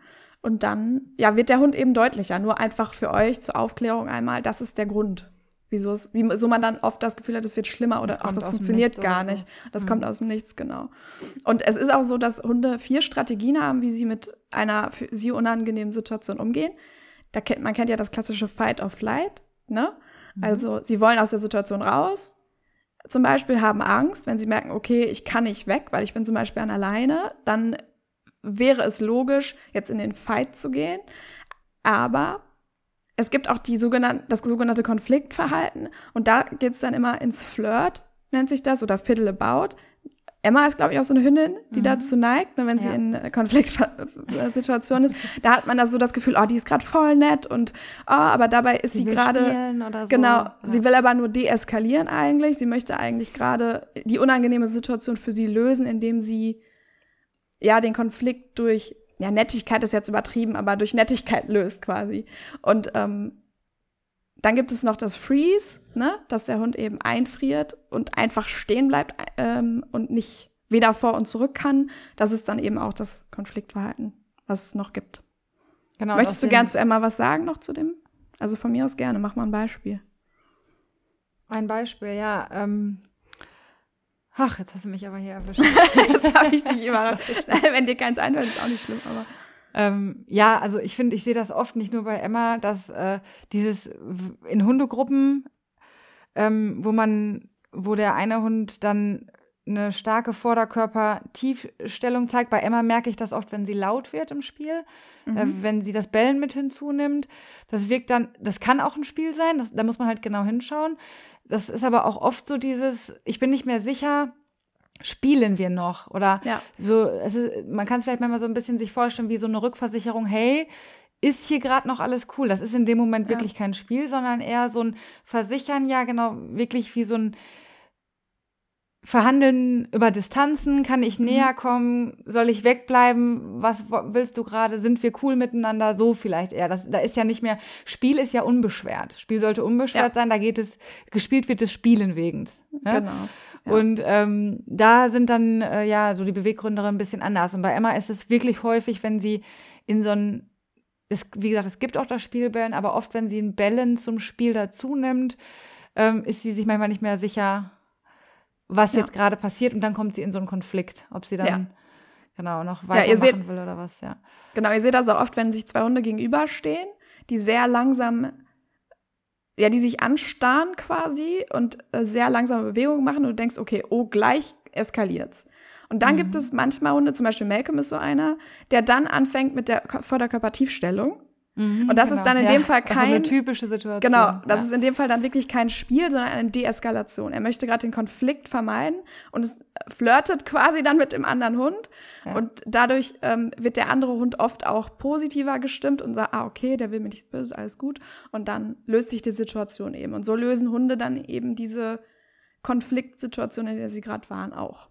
Und dann, ja, wird der Hund eben deutlicher. Nur einfach für euch zur Aufklärung einmal, das ist der Grund wieso es, wieso man dann oft das Gefühl hat, es wird schlimmer oder das auch das funktioniert gar nicht. Das mhm. kommt aus dem Nichts, genau. Und es ist auch so, dass Hunde vier Strategien haben, wie sie mit einer für sie unangenehmen Situation umgehen. Da kennt, man kennt ja das klassische Fight or Flight, ne? Mhm. Also sie wollen aus der Situation raus, zum Beispiel haben Angst, wenn sie merken, okay, ich kann nicht weg, weil ich bin zum Beispiel an alleine, dann wäre es logisch, jetzt in den Fight zu gehen. Aber es gibt auch die sogenannte, das sogenannte Konfliktverhalten und da geht es dann immer ins Flirt, nennt sich das, oder Fiddle About. Emma ist, glaube ich, auch so eine Hündin, die mhm. dazu neigt, ne, wenn ja. sie in Konfliktsituationen ist. Da hat man da so das Gefühl, oh, die ist gerade voll nett und oh, aber dabei ist sie, sie gerade so. genau, ja. sie will aber nur deeskalieren eigentlich. Sie möchte eigentlich gerade die unangenehme Situation für sie lösen, indem sie ja den Konflikt durch ja, Nettigkeit ist jetzt übertrieben, aber durch Nettigkeit löst quasi. Und ähm, dann gibt es noch das Freeze, ne, dass der Hund eben einfriert und einfach stehen bleibt ähm, und nicht weder vor und zurück kann. Das ist dann eben auch das Konfliktverhalten, was es noch gibt. Genau, Möchtest du gern zu Emma was sagen noch zu dem? Also von mir aus gerne, mach mal ein Beispiel. Ein Beispiel, ja. Ähm, Ach, jetzt hast du mich aber hier erwischt. jetzt habe ich dich überrascht. Wenn dir keins einfällt, ist auch nicht schlimm, aber. Ähm, ja, also ich finde, ich sehe das oft nicht nur bei Emma, dass äh, dieses in Hundegruppen, ähm, wo man, wo der eine Hund dann eine starke Vorderkörper-Tiefstellung zeigt. Bei Emma merke ich das oft, wenn sie laut wird im Spiel, äh, mhm. äh, wenn sie das Bellen mit hinzunimmt. Das wirkt dann, das kann auch ein Spiel sein, das, da muss man halt genau hinschauen. Das ist aber auch oft so dieses, ich bin nicht mehr sicher, spielen wir noch? Oder ja. so, also man kann es vielleicht manchmal so ein bisschen sich vorstellen, wie so eine Rückversicherung, hey, ist hier gerade noch alles cool? Das ist in dem Moment ja. wirklich kein Spiel, sondern eher so ein Versichern, ja, genau, wirklich wie so ein Verhandeln über Distanzen, kann ich mhm. näher kommen, soll ich wegbleiben, was willst du gerade, sind wir cool miteinander, so vielleicht eher. Das, da ist ja nicht mehr, Spiel ist ja unbeschwert. Spiel sollte unbeschwert ja. sein, da geht es, gespielt wird es Spielen wegen. Ja? Genau. Ja. Und ähm, da sind dann äh, ja so die Beweggründe ein bisschen anders. Und bei Emma ist es wirklich häufig, wenn sie in so ein, es, wie gesagt, es gibt auch das Spielbellen, aber oft, wenn sie ein Bellen zum Spiel dazu nimmt, ähm, ist sie sich manchmal nicht mehr sicher, was ja. jetzt gerade passiert und dann kommt sie in so einen Konflikt, ob sie dann ja. genau noch weitermachen ja, will oder was, ja. Genau, ihr seht also oft, wenn sich zwei Hunde gegenüberstehen, die sehr langsam, ja, die sich anstarren quasi und äh, sehr langsame Bewegungen machen und du denkst, okay, oh, gleich eskaliert's. Und dann mhm. gibt es manchmal Hunde, zum Beispiel Malcolm ist so einer, der dann anfängt mit der Vorderkörpertiefstellung. Mhm, und das genau. ist dann in ja. dem Fall kein. Also eine typische Situation. Genau, das ja. ist in dem Fall dann wirklich kein Spiel, sondern eine Deeskalation. Er möchte gerade den Konflikt vermeiden und es flirtet quasi dann mit dem anderen Hund. Ja. Und dadurch ähm, wird der andere Hund oft auch positiver gestimmt und sagt, ah, okay, der will mir nichts Böses, alles gut. Und dann löst sich die Situation eben. Und so lösen Hunde dann eben diese Konfliktsituation, in der sie gerade waren, auch.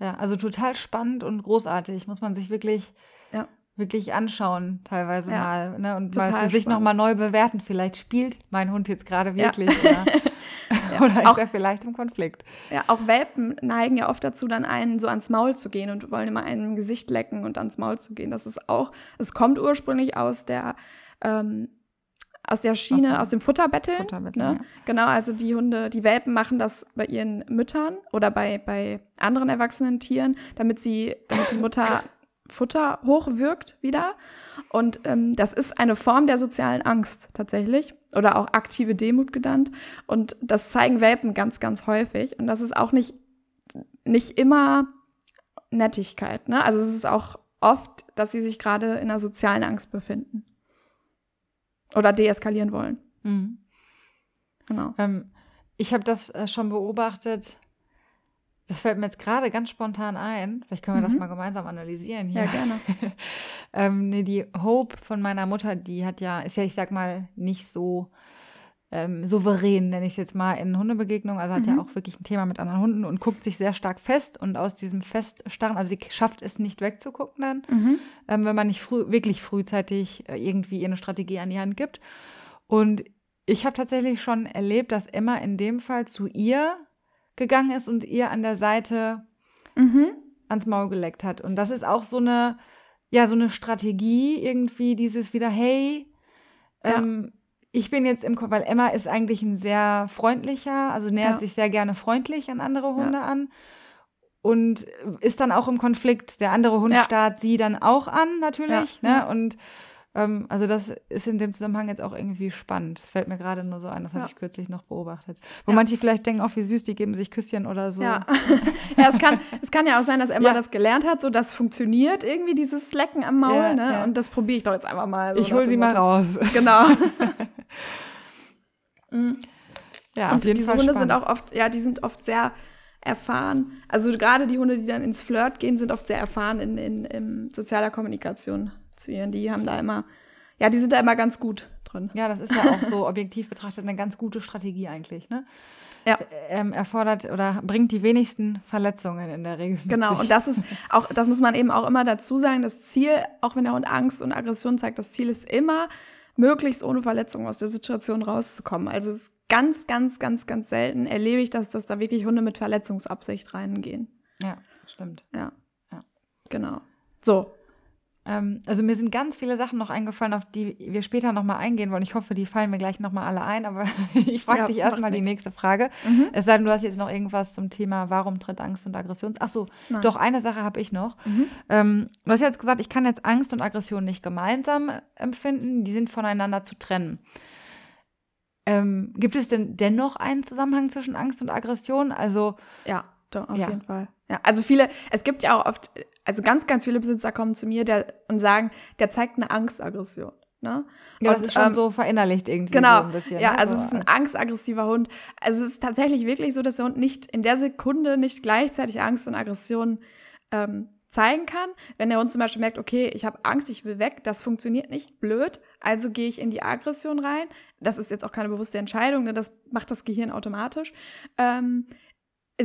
Ja, also total spannend und großartig. Muss man sich wirklich. Wirklich anschauen, teilweise ja. mal. Ne? Und mal für sich nochmal neu bewerten. Vielleicht spielt mein Hund jetzt gerade wirklich. Ja. Oder, oder ist er vielleicht im Konflikt? Ja, auch Welpen neigen ja oft dazu, dann einen so ans Maul zu gehen und wollen immer einen im Gesicht lecken und ans Maul zu gehen. Das ist auch, es kommt ursprünglich aus der ähm, aus der Schiene, aus, aus dem Futterbetteln. Futterbetteln ne? ja. Genau, also die Hunde, die Welpen machen das bei ihren Müttern oder bei, bei anderen erwachsenen Tieren, damit sie, damit die Mutter Futter hochwirkt wieder. Und ähm, das ist eine Form der sozialen Angst tatsächlich oder auch aktive Demut genannt. Und das zeigen Welpen ganz, ganz häufig. Und das ist auch nicht, nicht immer Nettigkeit. Ne? Also es ist auch oft, dass sie sich gerade in einer sozialen Angst befinden. Oder deeskalieren wollen. Mhm. Genau. Ähm, ich habe das äh, schon beobachtet. Das fällt mir jetzt gerade ganz spontan ein. Vielleicht können wir mhm. das mal gemeinsam analysieren hier. Ja, gerne. ähm, nee, die Hope von meiner Mutter, die hat ja, ist ja, ich sag mal, nicht so ähm, souverän, nenne ich es jetzt mal, in Hundebegegnungen. Also hat mhm. ja auch wirklich ein Thema mit anderen Hunden und guckt sich sehr stark fest. Und aus diesem Feststarren, also sie schafft es nicht wegzugucken dann, mhm. ähm, wenn man nicht früh, wirklich frühzeitig äh, irgendwie eine Strategie an die Hand gibt. Und ich habe tatsächlich schon erlebt, dass Emma in dem Fall zu ihr gegangen ist und ihr an der Seite mhm. ans Maul geleckt hat. Und das ist auch so eine, ja, so eine Strategie, irgendwie dieses wieder, hey, ähm, ich bin jetzt im, weil Emma ist eigentlich ein sehr freundlicher, also nähert ja. sich sehr gerne freundlich an andere Hunde ja. an und ist dann auch im Konflikt. Der andere Hund ja. starrt sie dann auch an, natürlich. Ne? Und ähm, also das ist in dem Zusammenhang jetzt auch irgendwie spannend. Das fällt mir gerade nur so ein, das ja. habe ich kürzlich noch beobachtet. Wo ja. manche vielleicht denken, auch wie süß, die geben sich Küsschen oder so. Ja, ja es, kann, es kann ja auch sein, dass Emma das gelernt hat, so das funktioniert irgendwie, dieses Lecken am Maul. ne? Und das probiere ich doch jetzt einfach mal. So ich hole sie mal raus. Genau. Mhm. Ja, und diese Fall Hunde spannend. sind auch oft, ja, die sind oft sehr erfahren. Also gerade die Hunde, die dann ins Flirt gehen, sind oft sehr erfahren in, in, in sozialer Kommunikation zu ihren. Die haben da immer, ja, die sind da immer ganz gut drin. Ja, das ist ja auch so objektiv betrachtet eine ganz gute Strategie eigentlich, ne? Ja. Ähm, erfordert oder bringt die wenigsten Verletzungen in der Regel. Genau, und das ist auch, das muss man eben auch immer dazu sagen, das Ziel, auch wenn der Hund Angst und Aggression zeigt, das Ziel ist immer, möglichst ohne Verletzung aus der Situation rauszukommen. Also es ist ganz, ganz, ganz, ganz selten erlebe ich, dass, dass da wirklich Hunde mit Verletzungsabsicht reingehen. Ja, stimmt. Ja. ja. Genau. So, ähm, also mir sind ganz viele Sachen noch eingefallen, auf die wir später nochmal eingehen wollen. Ich hoffe, die fallen mir gleich nochmal alle ein, aber ich frage ja, dich erstmal die nächste Frage. Mhm. Es sei denn, du hast jetzt noch irgendwas zum Thema, warum tritt Angst und Aggression? Ach so, Nein. doch, eine Sache habe ich noch. Mhm. Ähm, du hast jetzt gesagt, ich kann jetzt Angst und Aggression nicht gemeinsam empfinden, die sind voneinander zu trennen. Ähm, gibt es denn dennoch einen Zusammenhang zwischen Angst und Aggression? Also ja, doch, auf ja. jeden Fall. Ja, also viele, es gibt ja auch oft, also ganz, ganz viele Besitzer kommen zu mir der, und sagen, der zeigt eine Angstaggression. Ne? Ja, und, das ist schon ähm, so verinnerlicht irgendwie genau, so ein bisschen. Ja, ne? also es ist ein angstaggressiver Hund. Also es ist tatsächlich wirklich so, dass der Hund nicht in der Sekunde nicht gleichzeitig Angst und Aggression ähm, zeigen kann. Wenn der Hund zum Beispiel merkt, okay, ich habe Angst, ich will weg, das funktioniert nicht, blöd, also gehe ich in die Aggression rein. Das ist jetzt auch keine bewusste Entscheidung, ne? das macht das Gehirn automatisch. Ähm,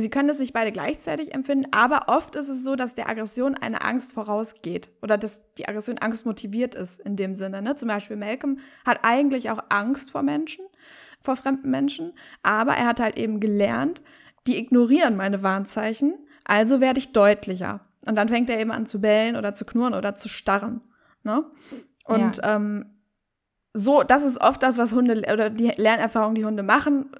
Sie können das nicht beide gleichzeitig empfinden, aber oft ist es so, dass der Aggression eine Angst vorausgeht oder dass die Aggression angstmotiviert ist in dem Sinne. Ne? Zum Beispiel Malcolm hat eigentlich auch Angst vor Menschen, vor fremden Menschen, aber er hat halt eben gelernt, die ignorieren meine Warnzeichen, also werde ich deutlicher. Und dann fängt er eben an zu bellen oder zu knurren oder zu starren. Ne? Und ja. ähm, so, das ist oft das, was Hunde oder die Lernerfahrung, die Hunde machen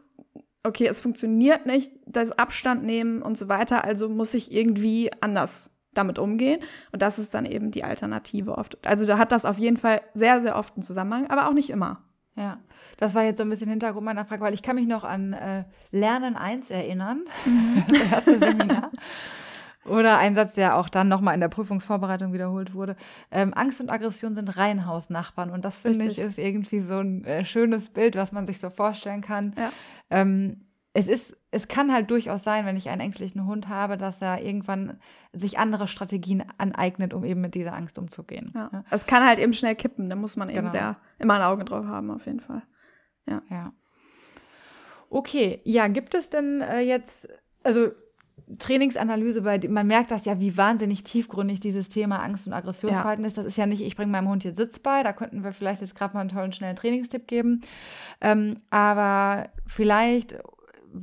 okay, es funktioniert nicht, das Abstand nehmen und so weiter, also muss ich irgendwie anders damit umgehen. Und das ist dann eben die Alternative oft. Also da hat das auf jeden Fall sehr, sehr oft einen Zusammenhang, aber auch nicht immer. Ja, das war jetzt so ein bisschen Hintergrund meiner Frage, weil ich kann mich noch an äh, Lernen 1 erinnern, mhm. das erste Seminar. Oder ein Satz, der auch dann nochmal in der Prüfungsvorbereitung wiederholt wurde. Ähm, Angst und Aggression sind Reihenhausnachbarn. Und das finde ich ist irgendwie so ein äh, schönes Bild, was man sich so vorstellen kann. Ja. Ähm, es ist, es kann halt durchaus sein, wenn ich einen ängstlichen Hund habe, dass er irgendwann sich andere Strategien aneignet, um eben mit dieser Angst umzugehen. Ja. ja. Es kann halt eben schnell kippen, da muss man eben genau. sehr immer ein Auge drauf haben, auf jeden Fall. Ja. ja. Okay, ja, gibt es denn äh, jetzt, also Trainingsanalyse, bei man merkt das ja, wie wahnsinnig tiefgründig dieses Thema Angst und Aggressionsverhalten ja. ist. Das ist ja nicht, ich bringe meinem Hund jetzt Sitz bei, da könnten wir vielleicht jetzt gerade mal einen tollen, schnellen Trainingstipp geben. Ähm, aber vielleicht,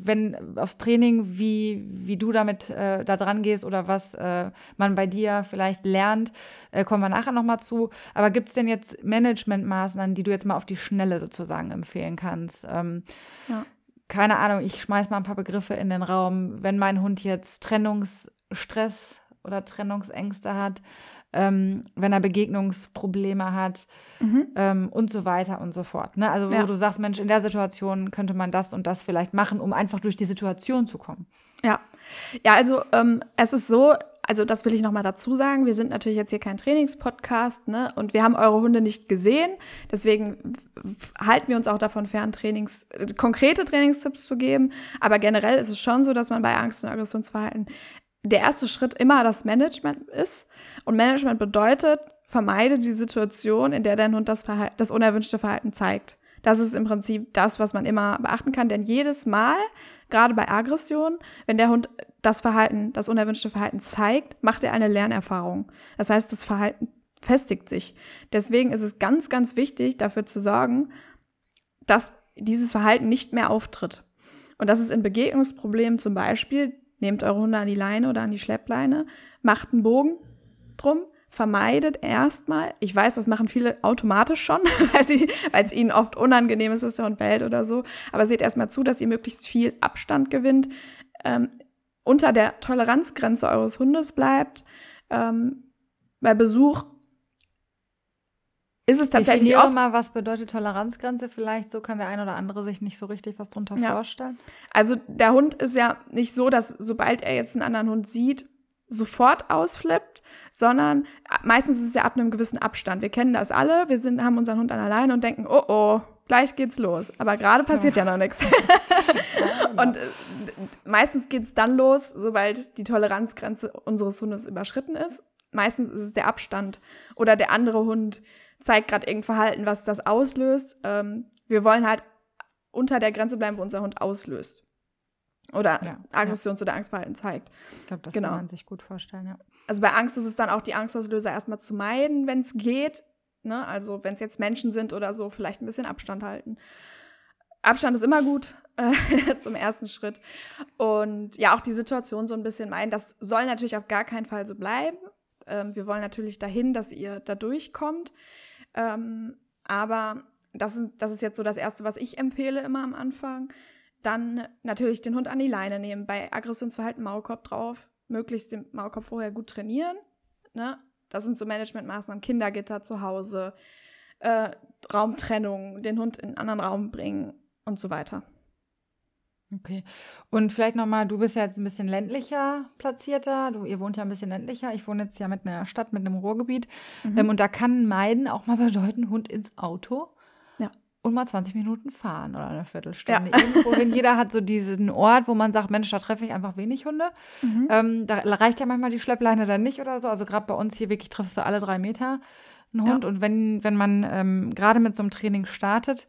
wenn aufs Training, wie, wie du damit äh, da dran gehst oder was äh, man bei dir vielleicht lernt, äh, kommen wir nachher nochmal zu. Aber gibt es denn jetzt Managementmaßnahmen, die du jetzt mal auf die Schnelle sozusagen empfehlen kannst? Ähm, ja keine Ahnung, ich schmeiß mal ein paar Begriffe in den Raum. Wenn mein Hund jetzt Trennungsstress oder Trennungsängste hat, ähm, wenn er Begegnungsprobleme hat mhm. ähm, und so weiter und so fort. Ne? Also wo ja. du sagst, Mensch, in der Situation könnte man das und das vielleicht machen, um einfach durch die Situation zu kommen. Ja, ja, also ähm, es ist so, also das will ich nochmal dazu sagen, wir sind natürlich jetzt hier kein Trainingspodcast, ne? Und wir haben eure Hunde nicht gesehen. Deswegen halten wir uns auch davon fern, Trainings, äh, konkrete Trainingstipps zu geben. Aber generell ist es schon so, dass man bei Angst- und Aggressionsverhalten der erste Schritt immer das Management ist. Und Management bedeutet, vermeide die Situation, in der dein Hund das, Verhalten, das unerwünschte Verhalten zeigt. Das ist im Prinzip das, was man immer beachten kann. Denn jedes Mal, gerade bei Aggression, wenn der Hund das Verhalten, das unerwünschte Verhalten zeigt, macht er eine Lernerfahrung. Das heißt, das Verhalten festigt sich. Deswegen ist es ganz, ganz wichtig, dafür zu sorgen, dass dieses Verhalten nicht mehr auftritt. Und das ist in Begegnungsproblemen zum Beispiel, nehmt eure Hunde an die Leine oder an die Schleppleine, macht einen Bogen drum, vermeidet erstmal, ich weiß, das machen viele automatisch schon, weil es ihnen oft unangenehm ist, dass der Hund bellt oder so, aber seht erstmal zu, dass ihr möglichst viel Abstand gewinnt, ähm, unter der Toleranzgrenze eures Hundes bleibt. Ähm, bei Besuch ist es tatsächlich Definiere oft mal, was bedeutet Toleranzgrenze vielleicht, so kann der ein oder andere sich nicht so richtig was drunter ja. vorstellen. Also der Hund ist ja nicht so, dass sobald er jetzt einen anderen Hund sieht, sofort ausflippt, sondern meistens ist es ja ab einem gewissen Abstand. Wir kennen das alle, wir sind, haben unseren Hund an alleine und denken, oh oh, gleich geht's los. Aber gerade passiert ja, ja noch nichts. und äh, meistens geht's dann los, sobald die Toleranzgrenze unseres Hundes überschritten ist. Meistens ist es der Abstand oder der andere Hund zeigt gerade irgendein Verhalten, was das auslöst. Ähm, wir wollen halt unter der Grenze bleiben, wo unser Hund auslöst oder ja, Aggressions- ja. oder Angstverhalten zeigt. Ich glaube, das genau. kann man sich gut vorstellen, ja. Also bei Angst ist es dann auch die Angstauslöser erstmal zu meiden, wenn es geht. Ne? Also wenn es jetzt Menschen sind oder so, vielleicht ein bisschen Abstand halten. Abstand ist immer gut äh, zum ersten Schritt. Und ja, auch die Situation so ein bisschen meiden. Das soll natürlich auf gar keinen Fall so bleiben. Ähm, wir wollen natürlich dahin, dass ihr da durchkommt. Ähm, aber das ist, das ist jetzt so das Erste, was ich empfehle immer am Anfang dann natürlich den Hund an die Leine nehmen, bei Aggressionsverhalten Maulkorb drauf, möglichst den Maulkorb vorher gut trainieren. Ne? Das sind so Managementmaßnahmen, Kindergitter zu Hause, äh, Raumtrennung, den Hund in einen anderen Raum bringen und so weiter. Okay. Und vielleicht nochmal, du bist ja jetzt ein bisschen ländlicher platzierter. Du, ihr wohnt ja ein bisschen ländlicher. Ich wohne jetzt ja mit einer Stadt, mit einem Ruhrgebiet. Mhm. Ähm, und da kann Meiden auch mal bedeuten, Hund ins Auto und mal 20 Minuten fahren oder eine Viertelstunde. Ja. Irgendwohin. Jeder hat so diesen Ort, wo man sagt, Mensch, da treffe ich einfach wenig Hunde. Mhm. Ähm, da reicht ja manchmal die Schleppleine dann nicht oder so. Also gerade bei uns hier wirklich triffst du alle drei Meter einen Hund. Ja. Und wenn, wenn man ähm, gerade mit so einem Training startet,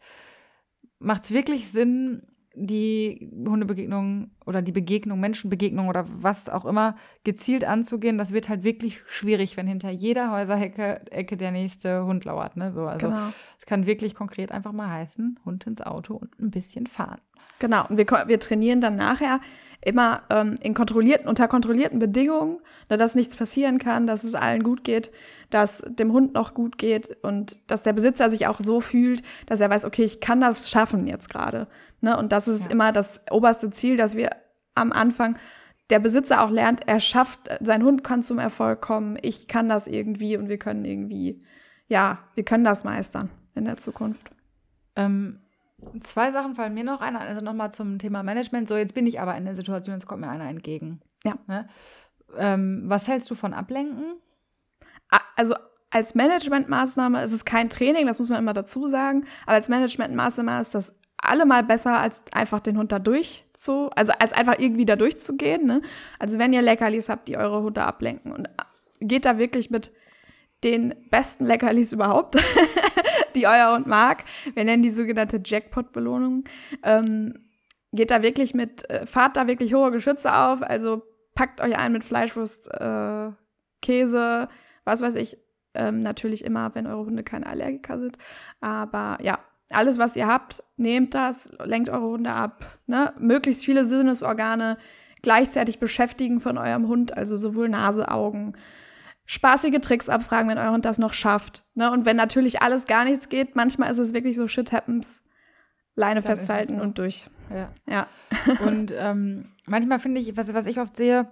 macht es wirklich Sinn, die Hundebegegnung oder die Begegnung, Menschenbegegnung oder was auch immer gezielt anzugehen, das wird halt wirklich schwierig, wenn hinter jeder Häuserhecke Ecke der nächste Hund lauert. Ne? So, also genau. es kann wirklich konkret einfach mal heißen, Hund ins Auto und ein bisschen fahren. Genau, und wir, wir trainieren dann nachher immer ähm, in kontrollierten, unter kontrollierten Bedingungen, ne, dass nichts passieren kann, dass es allen gut geht, dass dem Hund noch gut geht und dass der Besitzer sich auch so fühlt, dass er weiß, okay, ich kann das schaffen jetzt gerade. Ne? Und das ist ja. immer das oberste Ziel, dass wir am Anfang der Besitzer auch lernt, er schafft, sein Hund kann zum Erfolg kommen, ich kann das irgendwie und wir können irgendwie, ja, wir können das meistern in der Zukunft. Ähm, zwei Sachen fallen mir noch ein, also nochmal zum Thema Management. So, jetzt bin ich aber in der Situation, jetzt kommt mir einer entgegen. Ja. Ne? Ähm, was hältst du von Ablenken? Also als Managementmaßnahme ist es kein Training, das muss man immer dazu sagen. Aber als Managementmaßnahme ist das allemal besser, als einfach den Hund da durch zu, also als einfach irgendwie da durchzugehen. Ne? Also wenn ihr Leckerlis habt, die eure Hunde ablenken und geht da wirklich mit den besten Leckerlis überhaupt, die euer Hund mag. Wir nennen die sogenannte Jackpot-Belohnung. Ähm, geht da wirklich mit, äh, fahrt da wirklich hohe Geschütze auf, also packt euch ein mit Fleischwurst, äh, Käse, was weiß ich, ähm, natürlich immer, wenn eure Hunde keine Allergiker sind. Aber ja, alles, was ihr habt, nehmt das, lenkt eure Hunde ab. Ne? Möglichst viele Sinnesorgane gleichzeitig beschäftigen von eurem Hund, also sowohl Nase, Augen. Spaßige Tricks abfragen, wenn euer Hund das noch schafft. Ne? Und wenn natürlich alles gar nichts geht, manchmal ist es wirklich so Shit happens, Leine Dann festhalten so. und durch. Ja. ja. und ähm, manchmal finde ich, was, was ich oft sehe,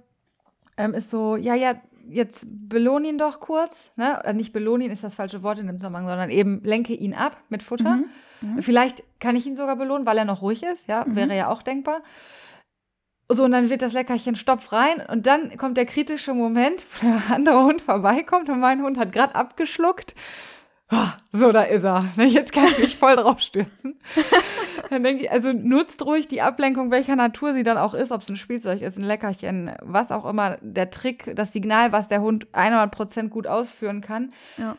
ähm, ist so, ja, ja, jetzt belohn ihn doch kurz, ne? Oder nicht belohn ihn ist das falsche Wort in dem Zusammenhang, sondern eben lenke ihn ab mit Futter. Mhm. Mhm. Vielleicht kann ich ihn sogar belohnen, weil er noch ruhig ist, ja, mhm. wäre ja auch denkbar. So, und dann wird das Leckerchen Stopf rein und dann kommt der kritische Moment, wo der andere Hund vorbeikommt und mein Hund hat gerade abgeschluckt oh, so, da ist er. Jetzt kann ich mich voll drauf stürzen. dann denke ich, also nutzt ruhig die Ablenkung, welcher Natur sie dann auch ist, ob es ein Spielzeug ist, ein Leckerchen, was auch immer, der Trick, das Signal, was der Hund 100% gut ausführen kann. Ja.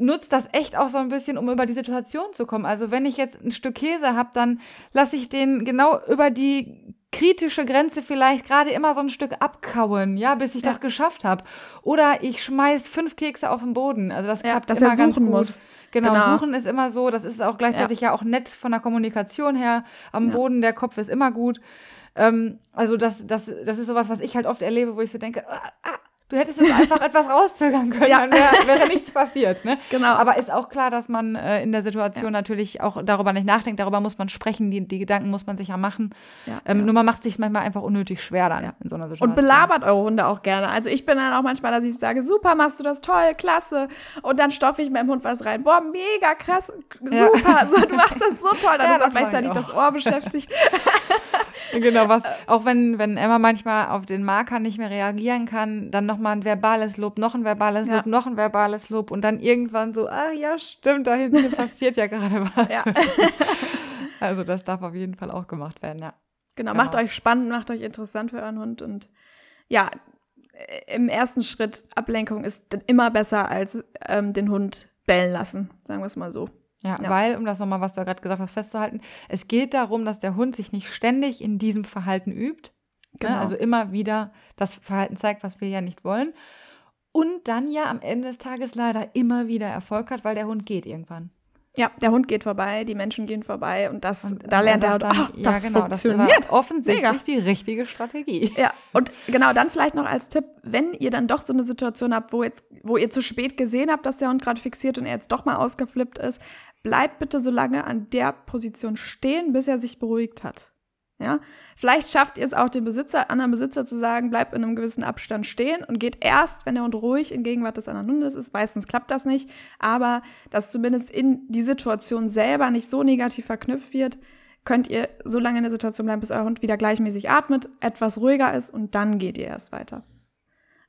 Nutzt das echt auch so ein bisschen, um über die Situation zu kommen. Also wenn ich jetzt ein Stück Käse habe, dann lasse ich den genau über die kritische Grenze vielleicht gerade immer so ein Stück abkauen, ja, bis ich ja. das geschafft habe. Oder ich schmeiß fünf Kekse auf den Boden. Also das klappt dass immer er suchen ganz gut. Muss. Genau, genau, suchen ist immer so, das ist auch gleichzeitig ja, ja auch nett von der Kommunikation her. Am ja. Boden, der Kopf ist immer gut. Ähm, also das, das, das ist sowas, was ich halt oft erlebe, wo ich so denke, ah, ah, Du hättest jetzt einfach etwas rauszögern können, ja. dann wär, wäre nichts passiert. Ne? Genau. Aber ist auch klar, dass man äh, in der Situation ja. natürlich auch darüber nicht nachdenkt. Darüber muss man sprechen. Die, die Gedanken muss man sich ja machen. Ja, ähm, Nur man macht sich manchmal einfach unnötig schwer dann in so einer Situation. Und belabert eure Hunde auch gerne. Also ich bin dann auch manchmal, dass ich sage, super, machst du das toll, klasse. Und dann stopfe ich meinem Hund was rein. Boah, mega krass, super. So, du machst das so toll. Dann ist auch gleichzeitig das Ohr beschäftigt. genau, was, auch wenn, wenn Emma manchmal auf den Marker nicht mehr reagieren kann, dann nochmal ein verbales Lob, noch ein verbales ja. Lob, noch ein verbales Lob und dann irgendwann so, ah ja, stimmt, da hinten passiert ja gerade was. Ja. also das darf auf jeden Fall auch gemacht werden, ja. Genau, genau, macht euch spannend, macht euch interessant für euren Hund und ja, im ersten Schritt Ablenkung ist immer besser als ähm, den Hund bellen lassen, sagen wir es mal so. Ja, ja, weil, um das nochmal, was du ja gerade gesagt hast, festzuhalten, es geht darum, dass der Hund sich nicht ständig in diesem Verhalten übt. Ne? Genau. Ne? Also immer wieder das Verhalten zeigt, was wir ja nicht wollen. Und dann ja am Ende des Tages leider immer wieder Erfolg hat, weil der Hund geht irgendwann. Ja, der Hund geht vorbei, die Menschen gehen vorbei und das, und da lernt er halt, dann, ah, ja, das genau, funktioniert. Das offensichtlich Mega. die richtige Strategie. Ja, und genau dann vielleicht noch als Tipp, wenn ihr dann doch so eine Situation habt, wo, jetzt, wo ihr zu spät gesehen habt, dass der Hund gerade fixiert und er jetzt doch mal ausgeflippt ist, bleibt bitte so lange an der Position stehen, bis er sich beruhigt hat. Ja, vielleicht schafft ihr es auch dem Besitzer, anderen Besitzer zu sagen, bleibt in einem gewissen Abstand stehen und geht erst, wenn der Hund ruhig in Gegenwart des anderen Hundes ist. Meistens klappt das nicht, aber dass zumindest in die Situation selber nicht so negativ verknüpft wird, könnt ihr so lange in der Situation bleiben, bis euer Hund wieder gleichmäßig atmet, etwas ruhiger ist und dann geht ihr erst weiter.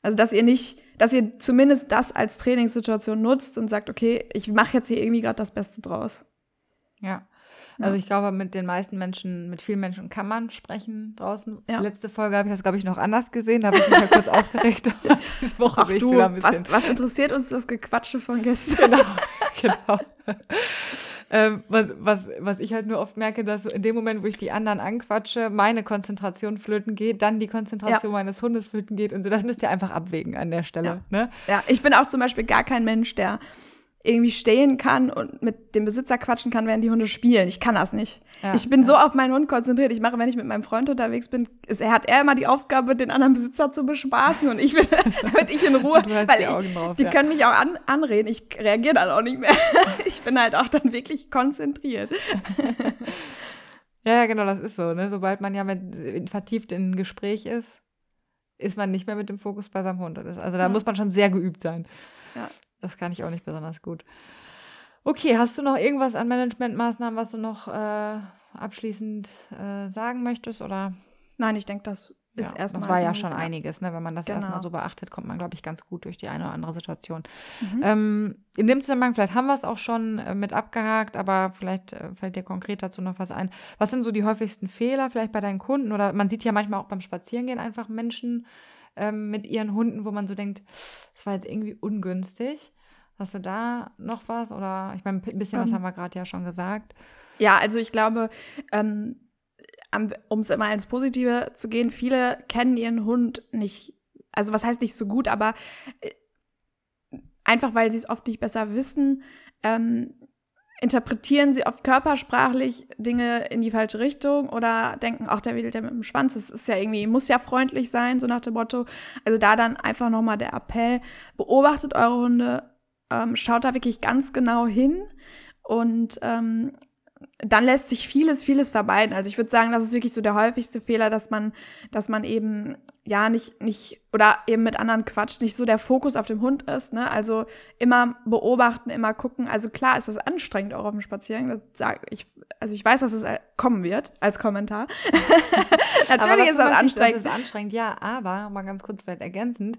Also, dass ihr nicht, dass ihr zumindest das als Trainingssituation nutzt und sagt, okay, ich mache jetzt hier irgendwie gerade das Beste draus. Ja. Also ich glaube, mit den meisten Menschen, mit vielen Menschen kann man sprechen draußen. Ja. Letzte Folge habe ich das, glaube ich, noch anders gesehen. Da habe ich mich ja kurz aufgeregt. Diese Woche Ach du, was, was, interessiert uns das Gequatsche von gestern? Genau, genau. ähm, was, was, was ich halt nur oft merke, dass in dem Moment, wo ich die anderen anquatsche, meine Konzentration flöten geht, dann die Konzentration ja. meines Hundes flöten geht und so. Das müsst ihr einfach abwägen an der Stelle. Ja. Ne? ja, ich bin auch zum Beispiel gar kein Mensch, der irgendwie stehen kann und mit dem Besitzer quatschen kann, während die Hunde spielen. Ich kann das nicht. Ja, ich bin ja. so auf meinen Hund konzentriert. Ich mache, wenn ich mit meinem Freund unterwegs bin, ist, er hat er immer die Aufgabe, den anderen Besitzer zu bespaßen und ich bin, damit ich in Ruhe, weil die, ich, drauf, die ja. können mich auch an, anreden. Ich reagiere dann auch nicht mehr. ich bin halt auch dann wirklich konzentriert. ja, genau, das ist so. Ne? Sobald man ja mit, vertieft in ein Gespräch ist, ist man nicht mehr mit dem Fokus bei seinem Hund. Also da muss man schon sehr geübt sein. Ja. Das kann ich auch nicht besonders gut. Okay, hast du noch irgendwas an Managementmaßnahmen, was du noch äh, abschließend äh, sagen möchtest? Oder? Nein, ich denke, das ist ja, erstmal. Das war ja schon einiges, ne? Wenn man das Genau. erstmal so beachtet, kommt man, glaube ich, ganz gut durch die eine oder andere Situation. Mhm. Ähm, in dem Zusammenhang, vielleicht haben wir es auch schon äh, mit abgehakt, aber vielleicht äh, fällt dir konkret dazu noch was ein. Was sind so die häufigsten Fehler vielleicht bei deinen Kunden? Oder man sieht ja manchmal auch beim Spazierengehen einfach Menschen ähm, mit ihren Hunden, wo man so denkt, das war jetzt irgendwie ungünstig. Hast du da noch was? Oder ich meine, ein bisschen was Ähm. haben wir gerade ja schon gesagt. Ja, also ich glaube, ähm, um es immer ins Positive zu gehen, viele kennen ihren Hund nicht, also was heißt nicht so gut, aber äh, einfach weil sie es oft nicht besser wissen, ähm, interpretieren sie oft körpersprachlich Dinge in die falsche Richtung oder denken, ach, der wedelt ja mit dem Schwanz, das ist ja irgendwie, muss ja freundlich sein, so nach dem Motto. Also da dann einfach nochmal der Appell, beobachtet eure Hunde, ähm, schaut da wirklich ganz genau hin und ähm, dann lässt sich vieles, vieles vermeiden. Also ich würde sagen, das ist wirklich so der häufigste Fehler, dass man, dass man eben ja nicht, nicht oder eben mit anderen quatscht, nicht so der Fokus auf dem Hund ist. Ne? Also immer beobachten, immer gucken. Also klar ist das anstrengend auch auf dem Spaziergang. Das ich, also ich weiß, dass es kommen wird als Kommentar. Natürlich ist das meinte ich, anstrengend. Das ist anstrengend, ja, aber noch mal ganz kurz vielleicht ergänzend.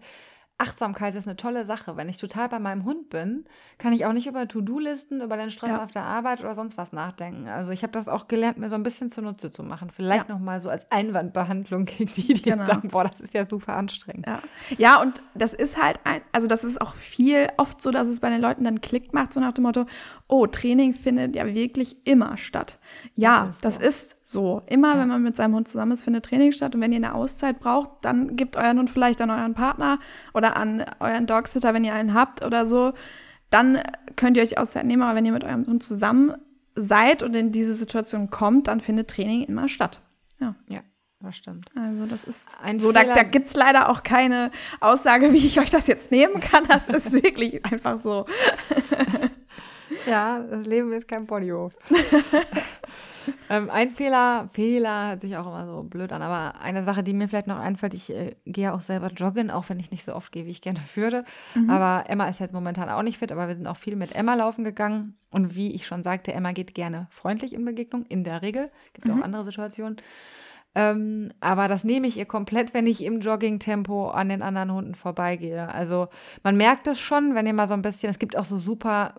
Achtsamkeit ist eine tolle Sache. Wenn ich total bei meinem Hund bin, kann ich auch nicht über To-Do-Listen, über den Stress Ja. auf der Arbeit oder sonst was nachdenken. Also ich habe das auch gelernt, mir so ein bisschen zunutze zu machen. Vielleicht Ja. noch mal so als Einwandbehandlung gegen die, die Genau. sagen, boah, das ist ja super anstrengend. Ja. ja, und das ist halt ein, also das ist auch viel oft so, dass es bei den Leuten dann Klick macht, so nach dem Motto, oh, Training findet ja wirklich immer statt. Ja, Das ist das ist so. Immer, Ja. wenn man mit seinem Hund zusammen ist, findet Training statt. Und wenn ihr eine Auszeit braucht, dann gebt euren Hund vielleicht an euren Partner oder an euren Dogsitter, wenn ihr einen habt oder so. Dann könnt ihr euch Auszeit nehmen, aber wenn ihr mit eurem Hund zusammen seid und in diese Situation kommt, dann findet Training immer statt. Ja. Ja, das stimmt. Also das ist Ein so, da, Fehler- da gibt es leider auch keine Aussage, wie ich euch das jetzt nehmen kann. Das ist wirklich einfach so. Ja, das Leben ist kein Bodyhof. ähm, ein Fehler, Fehler hört sich auch immer so blöd an, aber eine Sache, die mir vielleicht noch einfällt, ich äh, gehe ja auch selber joggen, auch wenn ich nicht so oft gehe, wie ich gerne würde. Aber Emma ist jetzt momentan auch nicht fit, aber wir sind auch viel mit Emma laufen gegangen. Und wie ich schon sagte, Emma geht gerne freundlich in Begegnung, in der Regel. Gibt auch andere Situationen. Ähm, aber das nehme ich ihr komplett, wenn ich im Joggingtempo an den anderen Hunden vorbeigehe. Also man merkt es schon, wenn ihr mal so ein bisschen, es gibt auch so super